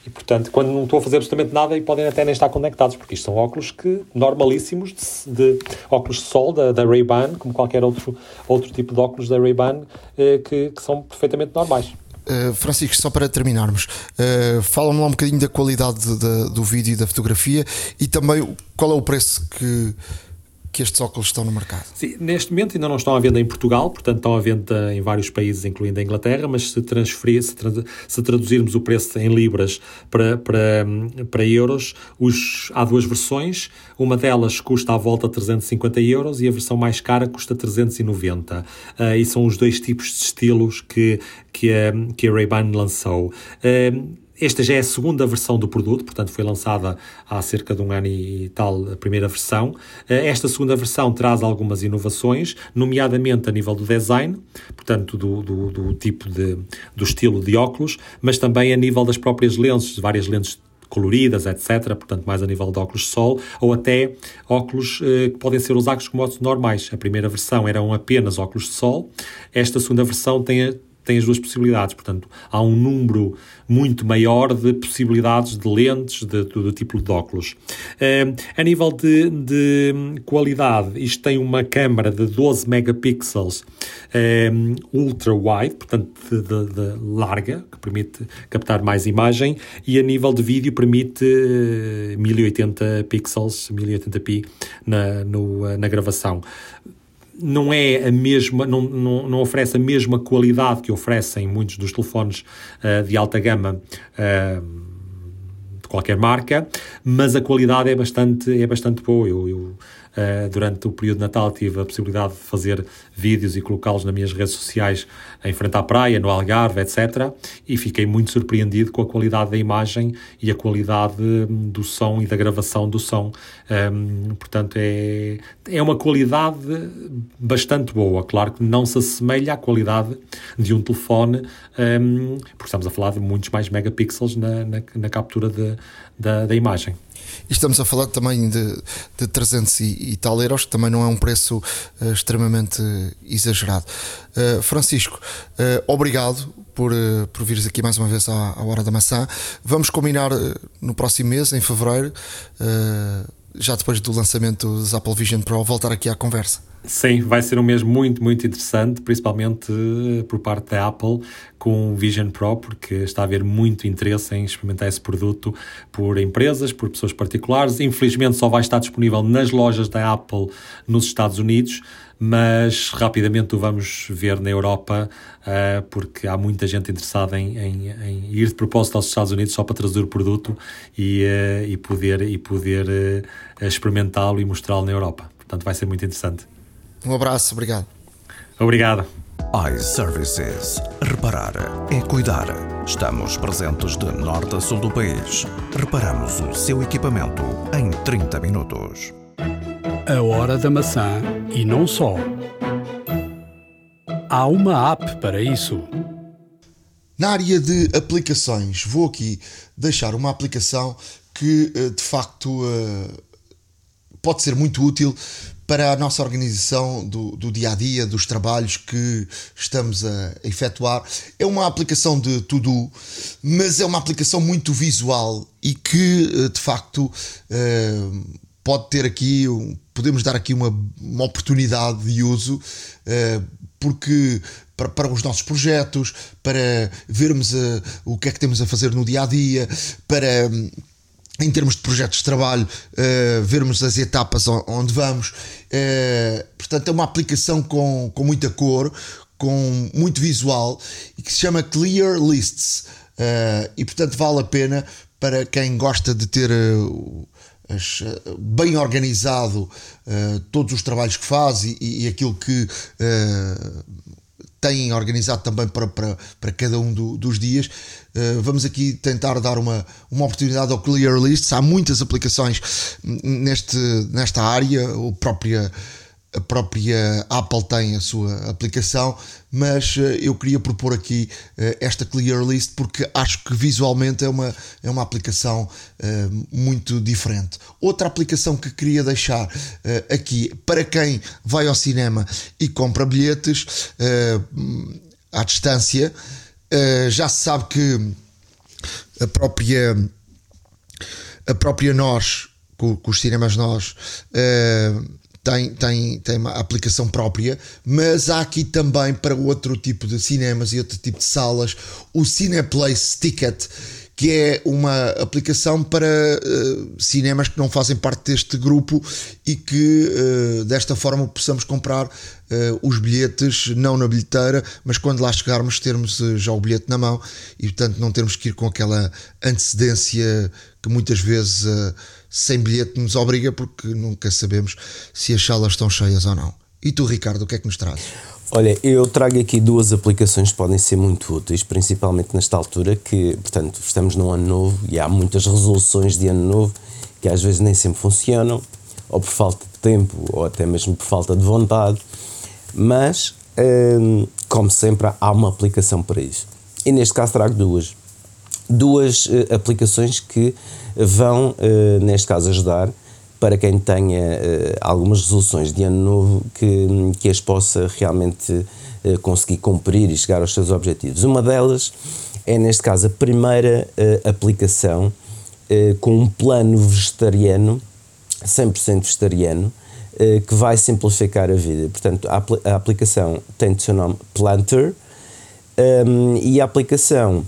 S5: E portanto quando não estou a fazer absolutamente nada e podem até nem estar conectados porque isto são óculos que normalíssimos de, de óculos de sol da, da Ray-Ban como qualquer outro outro tipo de óculos da Ray-Ban que, que são perfeitamente normais.
S2: Francisco, só para terminarmos, fala-me lá um bocadinho da qualidade de, de, do vídeo e da fotografia e também qual é o preço que, que estes óculos estão no mercado?
S5: Sim, neste momento ainda não estão à venda em Portugal, portanto estão à venda em vários países, incluindo a Inglaterra, mas se transferir, se, tra se traduzirmos o preço em libras para, para, para euros, os, há duas versões, uma delas custa à volta de 350 euros e a versão mais cara custa 390. Uh, e são os dois tipos de estilos que, que, a, que a Ray-Ban lançou. Uh, esta já é a segunda versão do produto, portanto foi lançada há cerca de um ano e tal a primeira versão. Eh, esta segunda versão traz algumas inovações, nomeadamente a nível do design, portanto do, do, do tipo de, do estilo de óculos, mas também a nível das próprias lentes, várias lentes coloridas, etc. Portanto, mais a nível de óculos de sol, ou até óculos eh, que podem ser usados como óculos normais. A primeira versão eram apenas óculos de sol. Esta segunda versão tem, tem as duas possibilidades. Portanto, há um número muito maior de possibilidades de lentes, de todo tipo de óculos. Uh, a nível de, de, qualidade, isto tem uma câmara de 12 megapixels uh, ultra wide, portanto, de, de, de, larga, que permite captar mais imagem, e a nível de vídeo permite uh, 1080 pixels, 1080p na, no, na gravação não é a mesma, não, não, não, oferece a mesma qualidade que oferecem muitos dos telefones uh, de alta gama uh, de qualquer marca, mas a qualidade é bastante, é bastante boa. Eu, eu uh, durante o período de Natal tive a possibilidade de fazer vídeos e colocá-los nas minhas redes sociais em frente à praia, no Algarve, etc. E fiquei muito surpreendido com a qualidade da imagem e a qualidade hum, do som e da gravação do som. Um, portanto, é, é uma qualidade bastante boa. Claro que não se assemelha à qualidade de um telefone, um, porque estamos a falar de muitos mais megapixels na, na, na captura de, da, da imagem.
S2: E estamos a falar também de, de 300 e, e, tal euros, que também não é um preço uh, extremamente exagerado. Uh, Francisco, uh, obrigado por, por vires aqui mais uma vez à, à Hora da Maçã. Vamos combinar no próximo mês, em fevereiro, já depois do lançamento dos Apple Vision Pro, voltar aqui à conversa.
S5: Sim, vai ser um mês muito, muito interessante, principalmente eh, por parte da Apple com o Vision Pro, porque está a haver muito interesse em experimentar esse produto por empresas, por pessoas particulares. Infelizmente só vai estar disponível nas lojas da Apple nos Estados Unidos, mas rapidamente o vamos ver na Europa, uh, porque há muita gente interessada em, em, em, ir de propósito aos Estados Unidos só para trazer o produto e, uh, e poder, e poder uh, experimentá-lo e mostrá-lo na Europa. Portanto, vai ser muito interessante.
S2: Um abraço, obrigado.
S5: Obrigado.
S3: iServices. Reparar é cuidar. Estamos presentes de norte a sul do país. Reparamos o seu equipamento em 30 minutos.
S1: A hora da maçã e não só. Há uma app para isso.
S2: Na área de aplicações, vou aqui deixar uma aplicação que eh, de facto eh, pode ser muito útil para a nossa organização do, do dia a dia, dos trabalhos que estamos a efetuar. É uma aplicação de to-do, mas é uma aplicação muito visual e que eh, de facto pode ter aqui, podemos dar aqui uma, uma oportunidade de uso, porque para, para os nossos projetos, para vermos o que é que temos a fazer no dia a dia, para em termos de projetos de trabalho, uh, vermos as etapas onde vamos. Portanto, é uma aplicação com, com muita cor, com muito visual e que se chama Clear Lists. E portanto, vale a pena para quem gosta de ter as, bem organizado todos os trabalhos que faz e, e aquilo que têm organizado também para, para, para cada um do, dos dias. Uh, vamos aqui tentar dar uma, uma oportunidade ao Clear Lists. Há muitas aplicações neste, nesta área, o própria a própria Apple tem a sua aplicação, mas eh, eu queria propor aqui eh, esta Clear List porque acho que visualmente é uma, é uma aplicação eh, muito diferente. Outra aplicação que queria deixar aqui para quem vai ao cinema e compra bilhetes à distância, já se sabe que a própria a própria nós com, com os cinemas nós tem, tem, tem uma aplicação própria, mas há aqui também para outro tipo de cinemas e outro tipo de salas o Cineplace Ticket, que é uma aplicação para uh, cinemas que não fazem parte deste grupo e que uh, desta forma possamos comprar uh, os bilhetes não na bilheteira, mas quando lá chegarmos termos já o bilhete na mão e portanto não termos que ir com aquela antecedência que muitas vezes sem bilhete nos obriga porque nunca sabemos se as salas estão cheias ou não. E tu, Ricardo, o que é que nos traz?
S4: Olha, eu trago aqui duas aplicações que podem ser muito úteis, principalmente nesta altura que, portanto, estamos num ano novo e há muitas resoluções de ano novo que às vezes nem sempre funcionam, ou por falta de tempo, ou até mesmo por falta de vontade, mas, hum, como sempre, há uma aplicação para isso. E neste caso trago duas. Duas uh, aplicações que vão, uh, neste caso, ajudar para quem tenha uh, algumas resoluções de ano novo que, que as possa realmente uh, conseguir cumprir e chegar aos seus objetivos. Uma delas é, neste caso, a primeira aplicação com um plano vegetariano, 100% vegetariano, que vai simplificar a vida. Portanto, a, apl a aplicação tem o seu nome Planter um, e a aplicação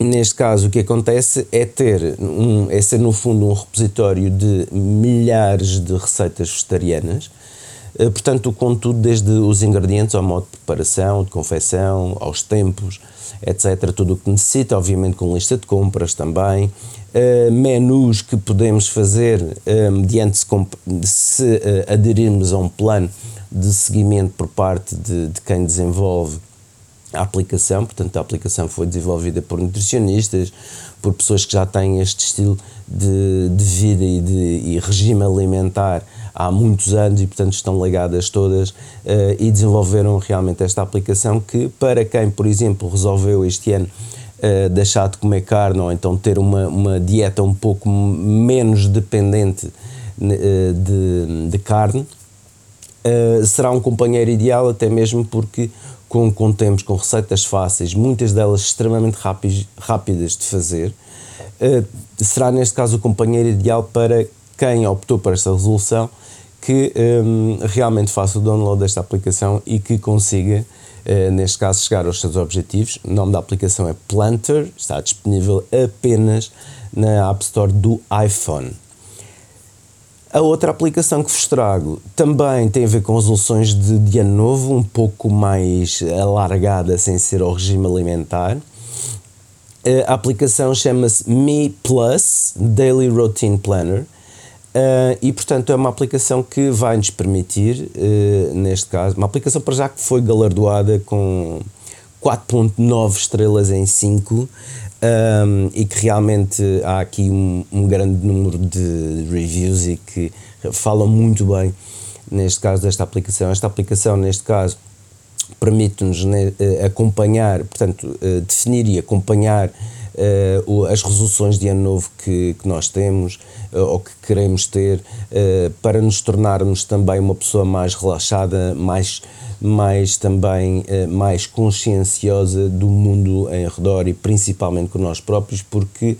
S4: Neste caso, o que acontece é ter um, é ser no fundo um repositório de milhares de receitas vegetarianas, eh, portanto, com tudo desde os ingredientes ao modo de preparação, de confecção, aos tempos, etc. Tudo o que necessita, obviamente com lista de compras também, uh, menus que podemos fazer uh, mediante se, se uh, aderirmos a um plano de seguimento por parte de, de quem desenvolve a aplicação, portanto a aplicação foi desenvolvida por nutricionistas, por pessoas que já têm este estilo de, de vida e, de, e regime alimentar há muitos anos e portanto estão ligadas todas uh, e desenvolveram realmente esta aplicação que para quem, por exemplo, resolveu este ano uh, deixar de comer carne ou então ter uma, uma dieta um pouco menos dependente uh, de, de carne, será um companheiro ideal até mesmo porque com, contemos com receitas fáceis, muitas delas extremamente rápidas, rápidas de fazer, uh, será neste caso o companheiro ideal para quem optou por esta resolução que um, ehm, realmente faça o download desta aplicação e que consiga, uh, neste caso, chegar aos seus objetivos. O nome da aplicação é Planter, está disponível apenas na App Store do iPhone. A outra aplicação que vos trago também tem a ver com resoluções de, de ano novo, um pouco mais alargada, sem ser ao regime alimentar. A aplicação chama-se Me Plus Daily Routine Planner. Uh, e portanto é uma aplicação que vai nos permitir, uh, neste caso, uma aplicação para já que foi galardoada com, 4.9 estrelas em 5 um, e que realmente há aqui um, um, grande número de reviews e que falam muito bem, neste caso, desta aplicação. Esta aplicação, neste caso, permite-nos né, eh, acompanhar, portanto, eh, definir e acompanhar uh, as resoluções de ano novo que, que nós temos uh, ou que queremos ter uh, para nos tornarmos também uma pessoa mais relaxada, mais mais também mais conscienciosa do mundo em redor e principalmente com nós próprios, porque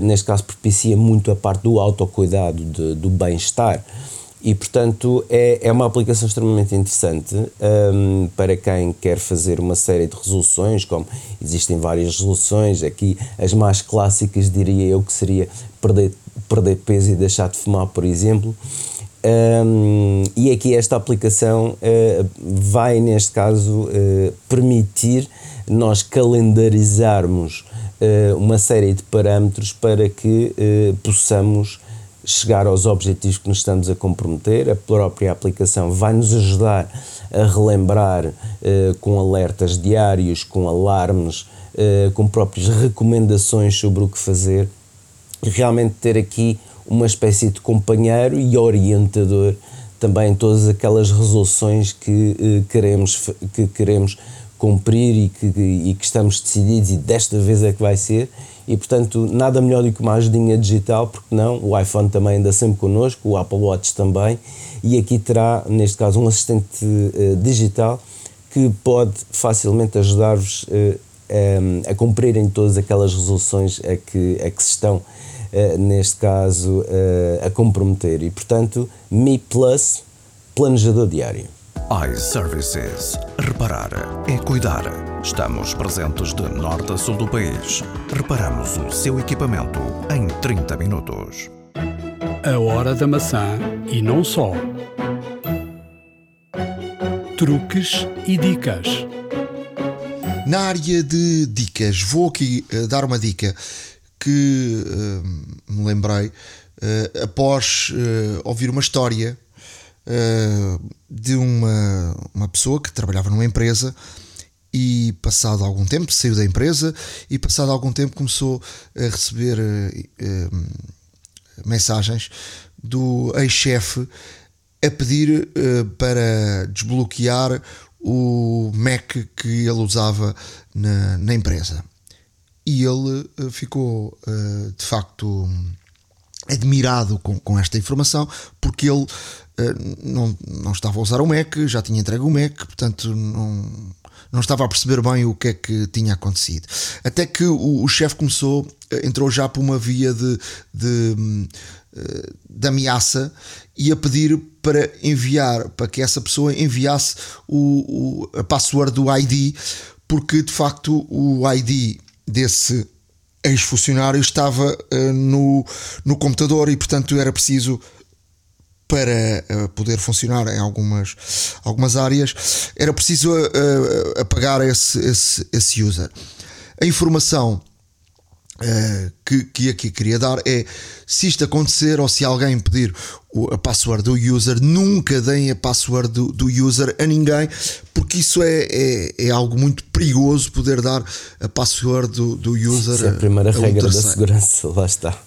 S4: neste caso propicia muito a parte do autocuidado, de, do bem-estar. E, portanto, é, é uma aplicação extremamente interessante um, para quem quer fazer uma série de resoluções, como existem várias resoluções, aqui as mais clássicas diria eu que seria perder, perder peso e deixar de fumar, por exemplo. Um, e aqui esta aplicação uh, vai, neste caso, uh, permitir nós calendarizarmos uh, uma série de parâmetros para que possamos chegar aos objetivos que nos estamos a comprometer. A própria aplicação vai nos ajudar a relembrar eh, com alertas diários, com alarmes, eh, com próprias recomendações sobre o que fazer. Realmente ter aqui uma espécie de companheiro e orientador também em todas aquelas resoluções que eh, queremos que queremos cumprir e que, e que estamos decididos e desta vez é que vai ser e portanto nada melhor do que uma ajudinha digital, porque não, o iPhone também anda sempre connosco, o Apple Watch também. E aqui terá neste caso um assistente uh, digital que pode facilmente ajudar-vos uh, um, a cumprirem todas aquelas resoluções a que, a que se estão uh, neste caso a comprometer. E portanto Mi Plus Planejador Diário
S3: iServices. Reparar é cuidar. Estamos presentes de norte a sul do país. Reparamos o seu equipamento em 30 minutos.
S1: A hora da maçã e não só. Truques e dicas.
S2: Na área de dicas, vou aqui uh, dar uma dica que uh, me lembrei uh, após ouvir uma história uh, de uma, uma pessoa que trabalhava numa empresa e passado algum tempo saiu da empresa e passado algum tempo começou a receber uh, uh, mensagens do ex-chefe a pedir para desbloquear o Mac que ele usava na, na empresa. E ele ficou de facto admirado com, com esta informação porque ele eh, não, não estava a usar o Mac, já tinha entregue o Mac, portanto não, não estava a perceber bem o que é que tinha acontecido. Até que o, o chefe começou, eh, entrou já por uma via de, de, eh, de, ameaça e a pedir para enviar, para que essa pessoa enviasse o, o, a password do ID, porque de facto o ID desse ex-funcionário estava uh, no, no computador e portanto era preciso para uh, poder funcionar em algumas, algumas áreas, era preciso uh, apagar esse, esse, esse user. A informação uh, que, que aqui queria dar é se isto acontecer ou se alguém pedir a password do user, nunca deem a password do, do user a ninguém, porque isso é, é, é, algo muito perigoso poder dar a password do, do user. Isso
S4: é a primeira a regra da segurança, lá está.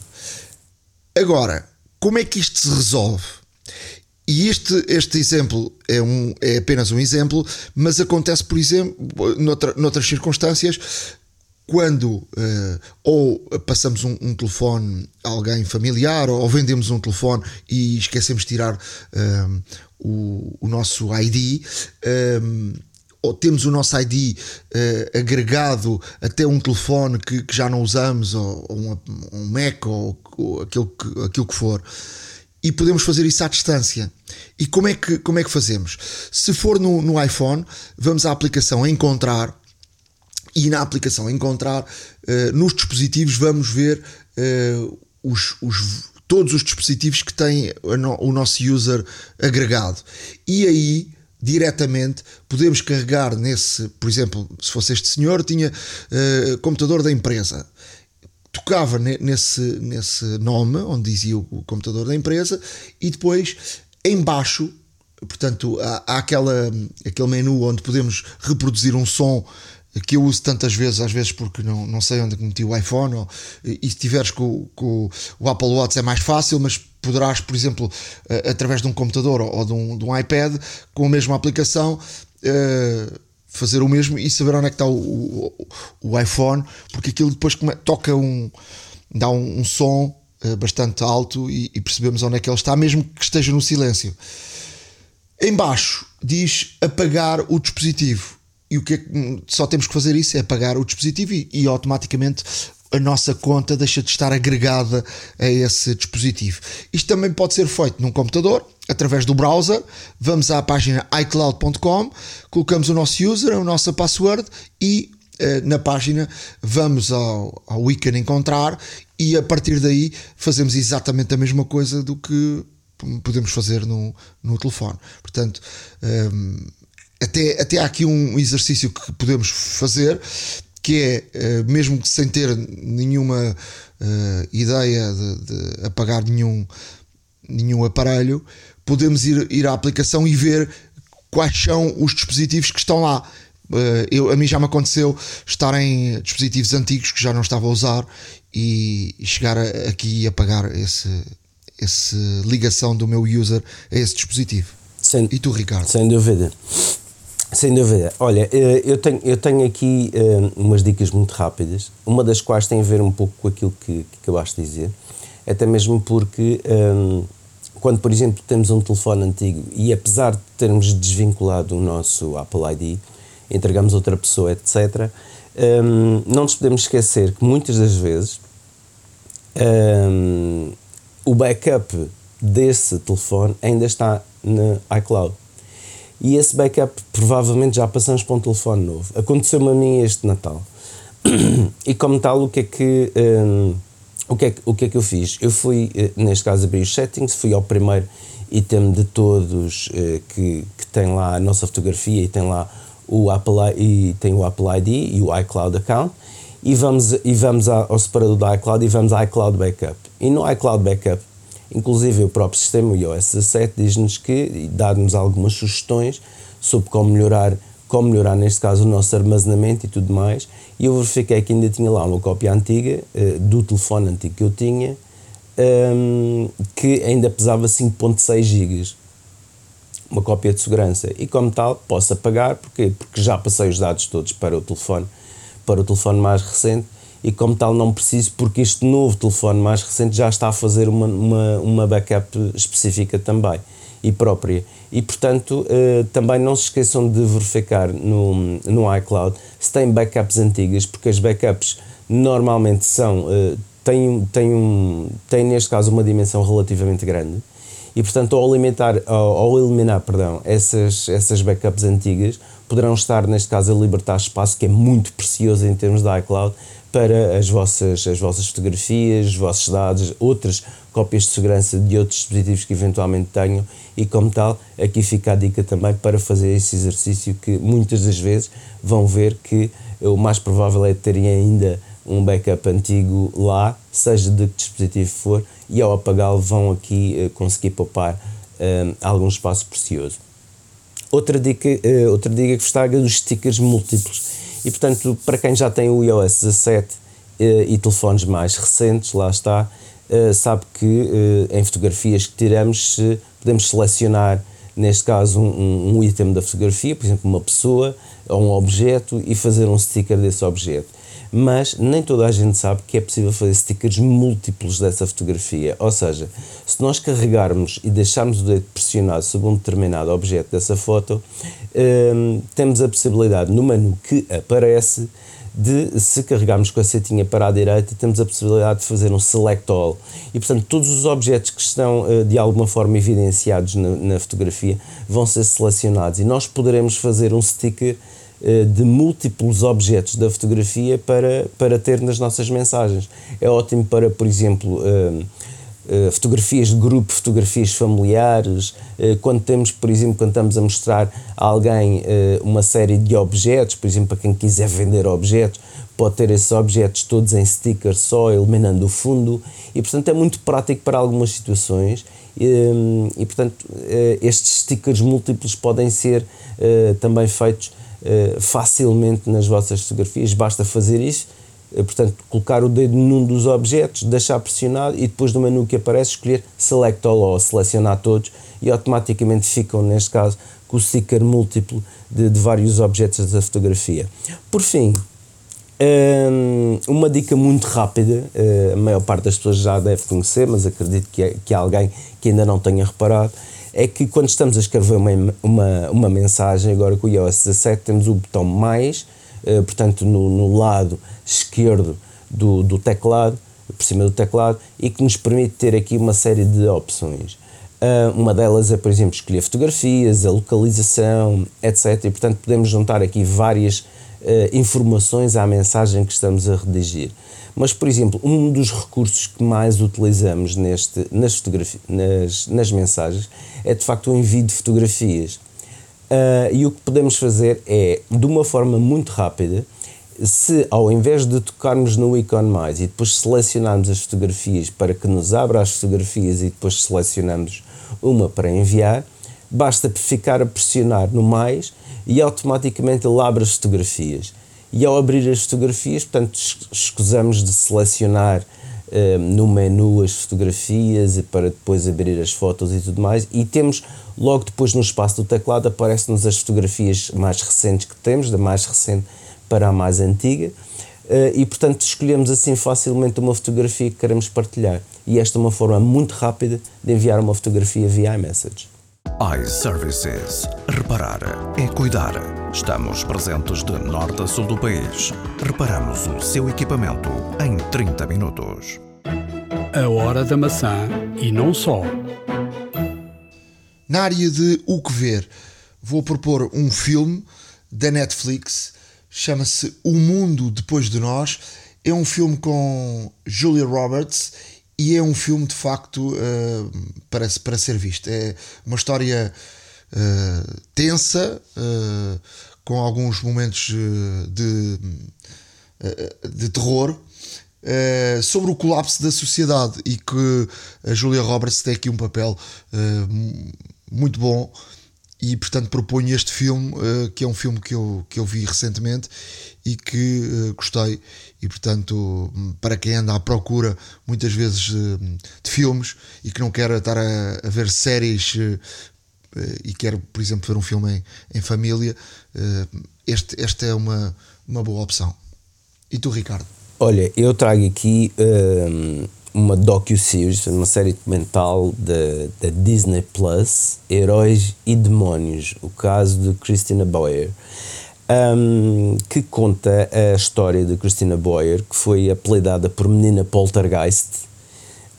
S2: Agora, como é que isto se resolve? E este, este exemplo é, um, é apenas um exemplo, mas acontece, por exemplo, noutra, noutras circunstâncias, quando uh, ou passamos um, um, telefone a alguém familiar ou vendemos um telefone e esquecemos de tirar uh, o, o, nosso ID. Eh, ou temos o nosso ID uh, agregado até um telefone que, que já não usamos, ou, ou um, um Mac, ou, ou aquilo, que, aquilo que for e podemos fazer isso à distância. E como é que, como é que fazemos? Se for no, no iPhone, vamos à aplicação Encontrar e na aplicação Encontrar, uh, nos dispositivos, vamos ver uh, os, os, todos os dispositivos que têm o nosso user agregado. E aí diretamente podemos carregar nesse, por exemplo, se fosse este senhor, tinha uh, computador da empresa tocava nesse, nesse nome, onde dizia o computador da empresa, e depois embaixo, portanto, há, há aquela, aquele menu onde podemos reproduzir um som que eu uso tantas vezes, às vezes porque não, não sei onde meti o iPhone, ou, e se tiveres com, com o Apple Watch é mais fácil, mas poderás, por exemplo, através de um computador ou de um, de um iPad, com a mesma aplicação, fazer o mesmo e saber onde é que está o, o, o iPhone, porque aquilo depois toca um. dá um, um som bastante alto e, e, percebemos onde é que ele está, mesmo que esteja no silêncio. Embaixo diz apagar o dispositivo. E o que, é que só temos que fazer isso é apagar o dispositivo e, e automaticamente a nossa conta deixa de estar agregada a esse dispositivo. Isto também pode ser feito num computador, através do browser. Vamos à página iCloud.com, colocamos o nosso user, a nossa password e eh, na página vamos ao, ao ícone encontrar e a partir daí fazemos exatamente a mesma coisa do que podemos fazer no, no telefone. Portanto, um, ehm, até, até há aqui um exercício que podemos fazer que é, eh, mesmo sem ter nenhuma uh, ideia de, de, apagar nenhum, nenhum aparelho, podemos ir, ir à aplicação e ver quais são os dispositivos que estão lá. Uh, eu, a mim já me aconteceu estar em dispositivos antigos que já não estava a usar e, e chegar a, aqui e apagar esse, esse ligação do meu user a esse dispositivo.
S4: Sem,
S2: e tu, Ricardo?
S4: Sem dúvida. Sem dúvida. Olha, eh, eu tenho, eu tenho aqui uh, umas dicas muito rápidas, uma das quais tem a ver um pouco com aquilo que, que acabaste de dizer, até mesmo porque ehm, quando, por exemplo, temos um telefone antigo e apesar de termos desvinculado o nosso Apple ID, entregamos outra pessoa, etc., não nos podemos esquecer que muitas das vezes o backup desse telefone ainda está no iCloud e esse backup provavelmente já passamos para um telefone novo. Aconteceu-me a mim este Natal. e como tal, o que é que, um, o que, é, o que é que eu fiz? Eu fui, eh, neste caso, abri os settings, fui ao primeiro item de todos uh, que, que tem lá a nossa fotografia e tem lá o Apple, e tem o Apple ID e o iCloud account e vamos, e vamos ao separador do iCloud e vamos ao iCloud Backup. E no iCloud Backup Inclusive o próprio sistema o iOS 17 diz-nos que, dá-nos algumas sugestões sobre como melhorar, como melhorar neste caso o nosso armazenamento e tudo mais, e eu verifiquei que ainda tinha lá uma cópia antiga uh, do telefone antigo que eu tinha, ehm, que ainda pesava 5.6 GB uma cópia de segurança. E como tal posso apagar porque porque já passei os dados todos para o telefone para o telefone mais recente e como tal não preciso porque este novo telefone mais recente já está a fazer uma, uma, uma backup específica também e própria. E portanto, uh, também não se esqueçam de verificar no, no iCloud se tem backups antigas, porque as backups normalmente são, uh, têm, têm, um, têm neste caso uma dimensão relativamente grande e portanto ao, alimentar, ao, ao eliminar perdão, essas, essas backups antigas poderão estar neste caso a libertar espaço que é muito precioso em termos de iCloud para as vossas, as vossas fotografias, os vossos dados, outras cópias de segurança de outros dispositivos que eventualmente tenham e como tal, aqui fica a dica também para fazer esse exercício que muitas das vezes vão ver que o mais provável é terem ainda um backup antigo lá, seja de que dispositivo for, e ao apagá-lo vão aqui uh, conseguir poupar uh, algum espaço precioso. Outra dica, uh, outra dica que vos trago é dos stickers múltiplos e portanto, para quem já tem o iOS 17 eh, e telefones mais recentes, lá está, eh, sabe que eh, em fotografias que tiramos podemos selecionar, neste caso, um, um item da fotografia, por exemplo, uma pessoa ou um objeto e fazer um sticker desse objeto mas nem toda a gente sabe que é possível fazer stickers múltiplos dessa fotografia. Ou seja, se nós carregarmos e deixarmos o dedo pressionado sobre um determinado objeto dessa foto, um, temos a possibilidade no menu que aparece de, se carregarmos com a setinha para a direita, temos a possibilidade de fazer um select all. E, portanto, todos os objetos que estão uh, de alguma forma evidenciados na, na fotografia vão ser selecionados e nós poderemos fazer um sticker eh, de múltiplos objetos da fotografia para, para ter nas nossas mensagens. É ótimo para, por exemplo, uh, uh, fotografias de grupo, fotografias familiares, quando temos, por exemplo, quando estamos a mostrar a alguém uma série de objetos, por exemplo, para quem quiser vender objetos, pode ter esses objetos todos em sticker só, eliminando o fundo, e portanto é muito prático para algumas situações. E, e portanto, estes stickers múltiplos podem ser também feitos uh, facilmente nas vossas fotografias. Basta fazer isso, uh, portanto, colocar o dedo num dos objetos, deixar pressionado e depois no menu que aparece escolher Select All ou selecionar todos e automaticamente ficam, neste caso, com o sticker múltiplo de, de vários objetos da fotografia. Por fim, um, uma dica muito rápida, uh, a maior parte das pessoas já deve conhecer, mas acredito que, que alguém que ainda não tenha reparado, é que quando estamos a escrever uma, uma, uma mensagem, agora com o iOS 17 temos o botão mais, uh, portanto no, no, lado esquerdo do, do teclado, por cima do teclado, e que nos permite ter aqui uma série de opções. Uh, uma delas é, por exemplo, escolher fotografias, a localização, etc. E, portanto, podemos juntar aqui várias uh, informações à mensagem que estamos a redigir. Mas, por exemplo, um dos recursos que mais utilizamos neste, nas, nas, nas mensagens é de facto o envio de fotografias. Uh, e o que podemos fazer é, de uma forma muito rápida, se ao invés de tocarmos no ícone mais e depois selecionarmos as fotografias para que nos abra as fotografias e depois selecionamos uma para enviar, basta ficar a pressionar no mais e automaticamente ele abre as fotografias. E ao abrir as fotografias, portanto, escusamos de selecionar uh, no menu as fotografias para depois abrir as fotos e tudo mais. E temos, logo depois no espaço do teclado, aparecem-nos as fotografias mais recentes que temos, da mais recente para a mais antiga. Uh, e portanto escolhemos assim facilmente uma fotografia que queremos partilhar. E esta é uma forma muito rápida de enviar uma fotografia via iMessage
S3: iServices. Reparar é cuidar. Estamos presentes de norte a sul do país. Reparamos o seu equipamento em 30 minutos.
S1: A hora da maçã e não só.
S2: Na área de o que ver, vou propor um filme da Netflix, chama-se O Mundo Depois de Nós. É um filme com Julia Roberts e é um filme de facto uh, para, para ser visto. É uma história uh, tensa, uh, com alguns momentos de, de terror. sobre o colapso da sociedade e que a Julia Roberts tem aqui um papel muito bom e portanto proponho este filme que é um filme que eu, que eu vi recentemente e que gostei e portanto para quem anda à procura muitas vezes eh, de filmes e que não quer estar a, a ver séries eh, eh, e quer por exemplo ver um filme em, em família este, esta é uma, uma boa opção e tu Ricardo?
S4: Olha, eu trago aqui um, uma docu-series, uma série documental da Disney Plus, Heróis e Demónios, o caso de Christina Boyer um, que conta a história de Christina Boyer, que foi apelidada por menina poltergeist,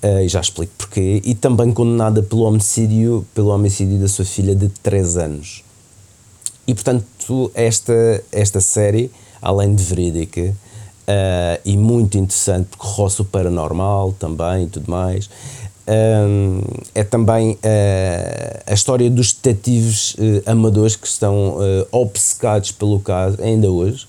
S4: uh, e já explico porquê, e também condenada pelo homicídio, pelo homicídio da sua filha de 3 anos. E portanto, esta, esta série, além de verídica, uh, e muito interessante, porque roça o paranormal também e tudo mais, um, é também uh, a história dos detetives uh, amadores que estão uh, obcecados pelo caso, ainda hoje,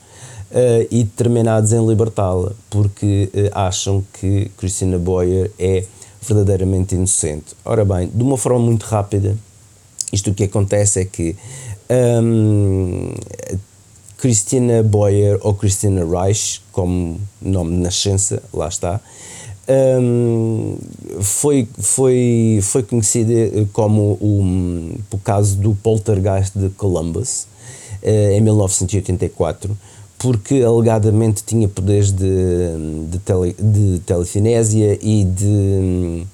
S4: e determinados em libertá-la, porque acham que Christina Boyer é verdadeiramente inocente. Ora bem, de uma forma muito rápida, isto o que acontece é que um, Christina Boyer ou Christina Reich, como nome de nascença, lá está, um, foi, foi, foi conhecida eh, como o, o caso do poltergeist de Columbus, uh, em 1984, porque alegadamente tinha poderes de, de, tele, de telefinésia e de,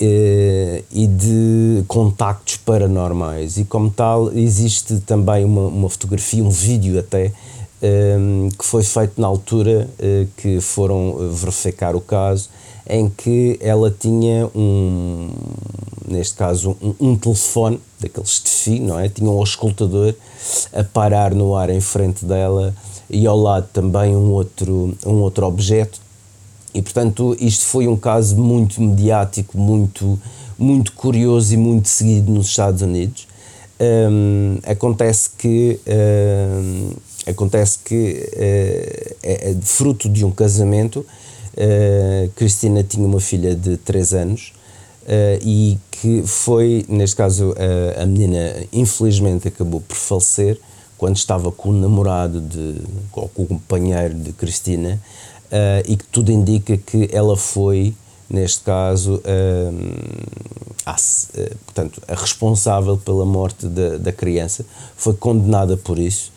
S4: uh, e de contactos paranormais. E como tal, existe também uma, uma fotografia, um vídeo até, um, que foi feito na altura uh, que foram verificar o caso, em que ela tinha um, neste caso, um, um telefone daqueles de fio, não é? Tinha um auscultador a parar no ar em frente dela e ao lado também um outro, um outro objeto. E portanto, isto foi um caso muito mediático, muito, muito curioso e muito seguido nos Estados Unidos. Um, acontece que um, Acontece que uh, é, é fruto de um casamento. Uh, Cristina tinha uma filha de 3 anos uh, e que foi, neste caso, a menina infelizmente acabou por falecer quando estava com o namorado de, ou com o companheiro de Cristina, e que tudo indica que ela foi, neste caso, a, portanto, a responsável pela morte da, da criança, foi condenada por isso.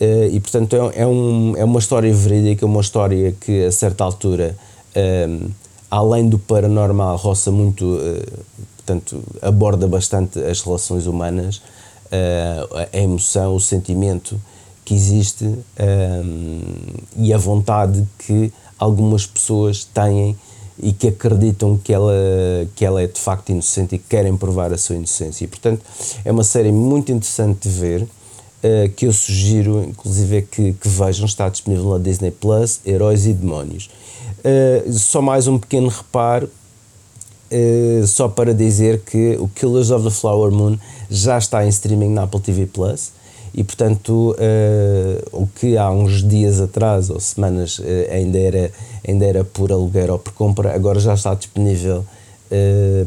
S4: Uh, e portanto é, é, um, é uma história verídica, uma história que a certa altura, um, além do paranormal, roça muito, uh, portanto, aborda bastante as relações humanas, uh, a emoção, o sentimento que existe um, e a vontade que algumas pessoas têm e que acreditam que ela, que ela é de facto inocente e que querem provar a sua inocência. E, portanto, é uma série muito interessante de ver uh, que eu sugiro, inclusive, que, que vejam. Está disponível na Disney Plus: Heróis e Demónios. Uh, só mais um pequeno reparo, uh, só para dizer que o Killers of the Flower Moon já está em streaming na Apple TV Plus e portanto o que há uns dias atrás ou semanas ainda era ainda era por aluguer ou por compra agora já está disponível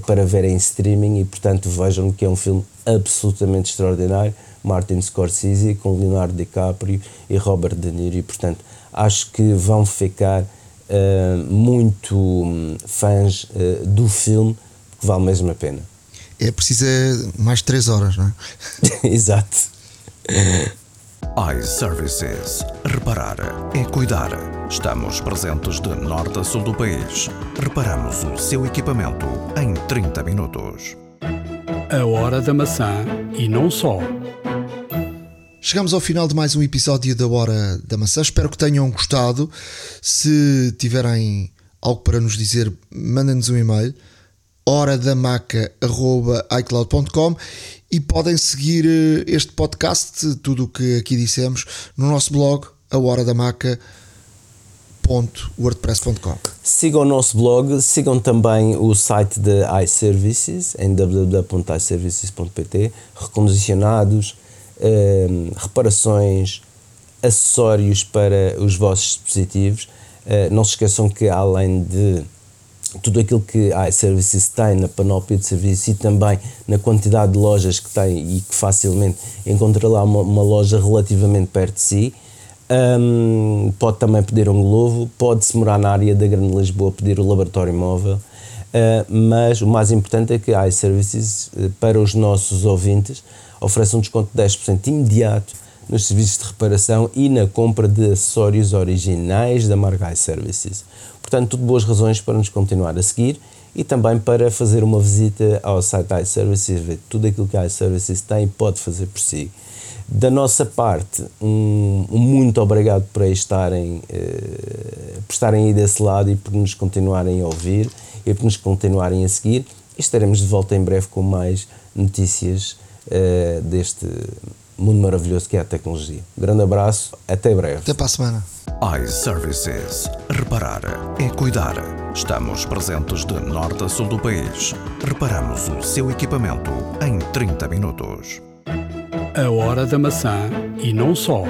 S4: para ver em streaming e portanto vejam que é um filme absolutamente extraordinário Martin Scorsese, com Leonardo DiCaprio e Robert De Niro, e portanto acho que vão ficar uh, muito um, fãs uh, do filme, que vale mesmo a pena.
S2: É preciso é mais 3 horas, não
S4: é? Exato.
S3: iServices. Reparar é cuidar. Estamos presentes de norte a sul do país. Reparamos o seu equipamento em 30 minutos.
S1: A hora da maçã e não só.
S2: Chegamos ao final de mais um episódio da Hora da Maçã. Espero que tenham gostado. Se tiverem algo para nos dizer, mandem-nos um e-mail horadamaca.icloud.com e podem seguir eh, este podcast, tudo o que aqui dissemos, no nosso blog, a hora da maca.
S4: Sigam o nosso blog, sigam também o site da iServices em www.iservices.pt, recondicionados, uh, reparações, acessórios para os vossos dispositivos. Uh, não se esqueçam que além de tudo aquilo que a iServices tem na panóplia de serviços e também na quantidade de lojas que tem e que facilmente encontra lá uma, uma loja relativamente perto de si. Um, pode também pedir um Glovo, pode-se morar na área da Grande Lisboa, pedir o laboratório móvel, uh, mas o mais importante é que a iServices, uh, para os nossos ouvintes, oferece um desconto de 10% imediato nos serviços de reparação e na compra de acessórios originais da marca iServices. Portanto, tudo boas razões para nos continuar a seguir e também para fazer uma visita ao site iServices, ver tudo aquilo que a iServices tem e pode fazer por si. Da nossa parte, um, um muito obrigado por estarem, eh, por estarem aí desse lado e por nos continuarem a ouvir e por nos continuarem a seguir. E estaremos de volta em breve com mais notícias uh, deste mundo maravilhoso que é a tecnologia. Um grande abraço, até breve.
S2: Até para a semana.
S3: iServices. Reparar é cuidar. Estamos presentes de norte a sul do país. Reparamos o seu equipamento em 30 minutos.
S1: A hora da maçã e não só.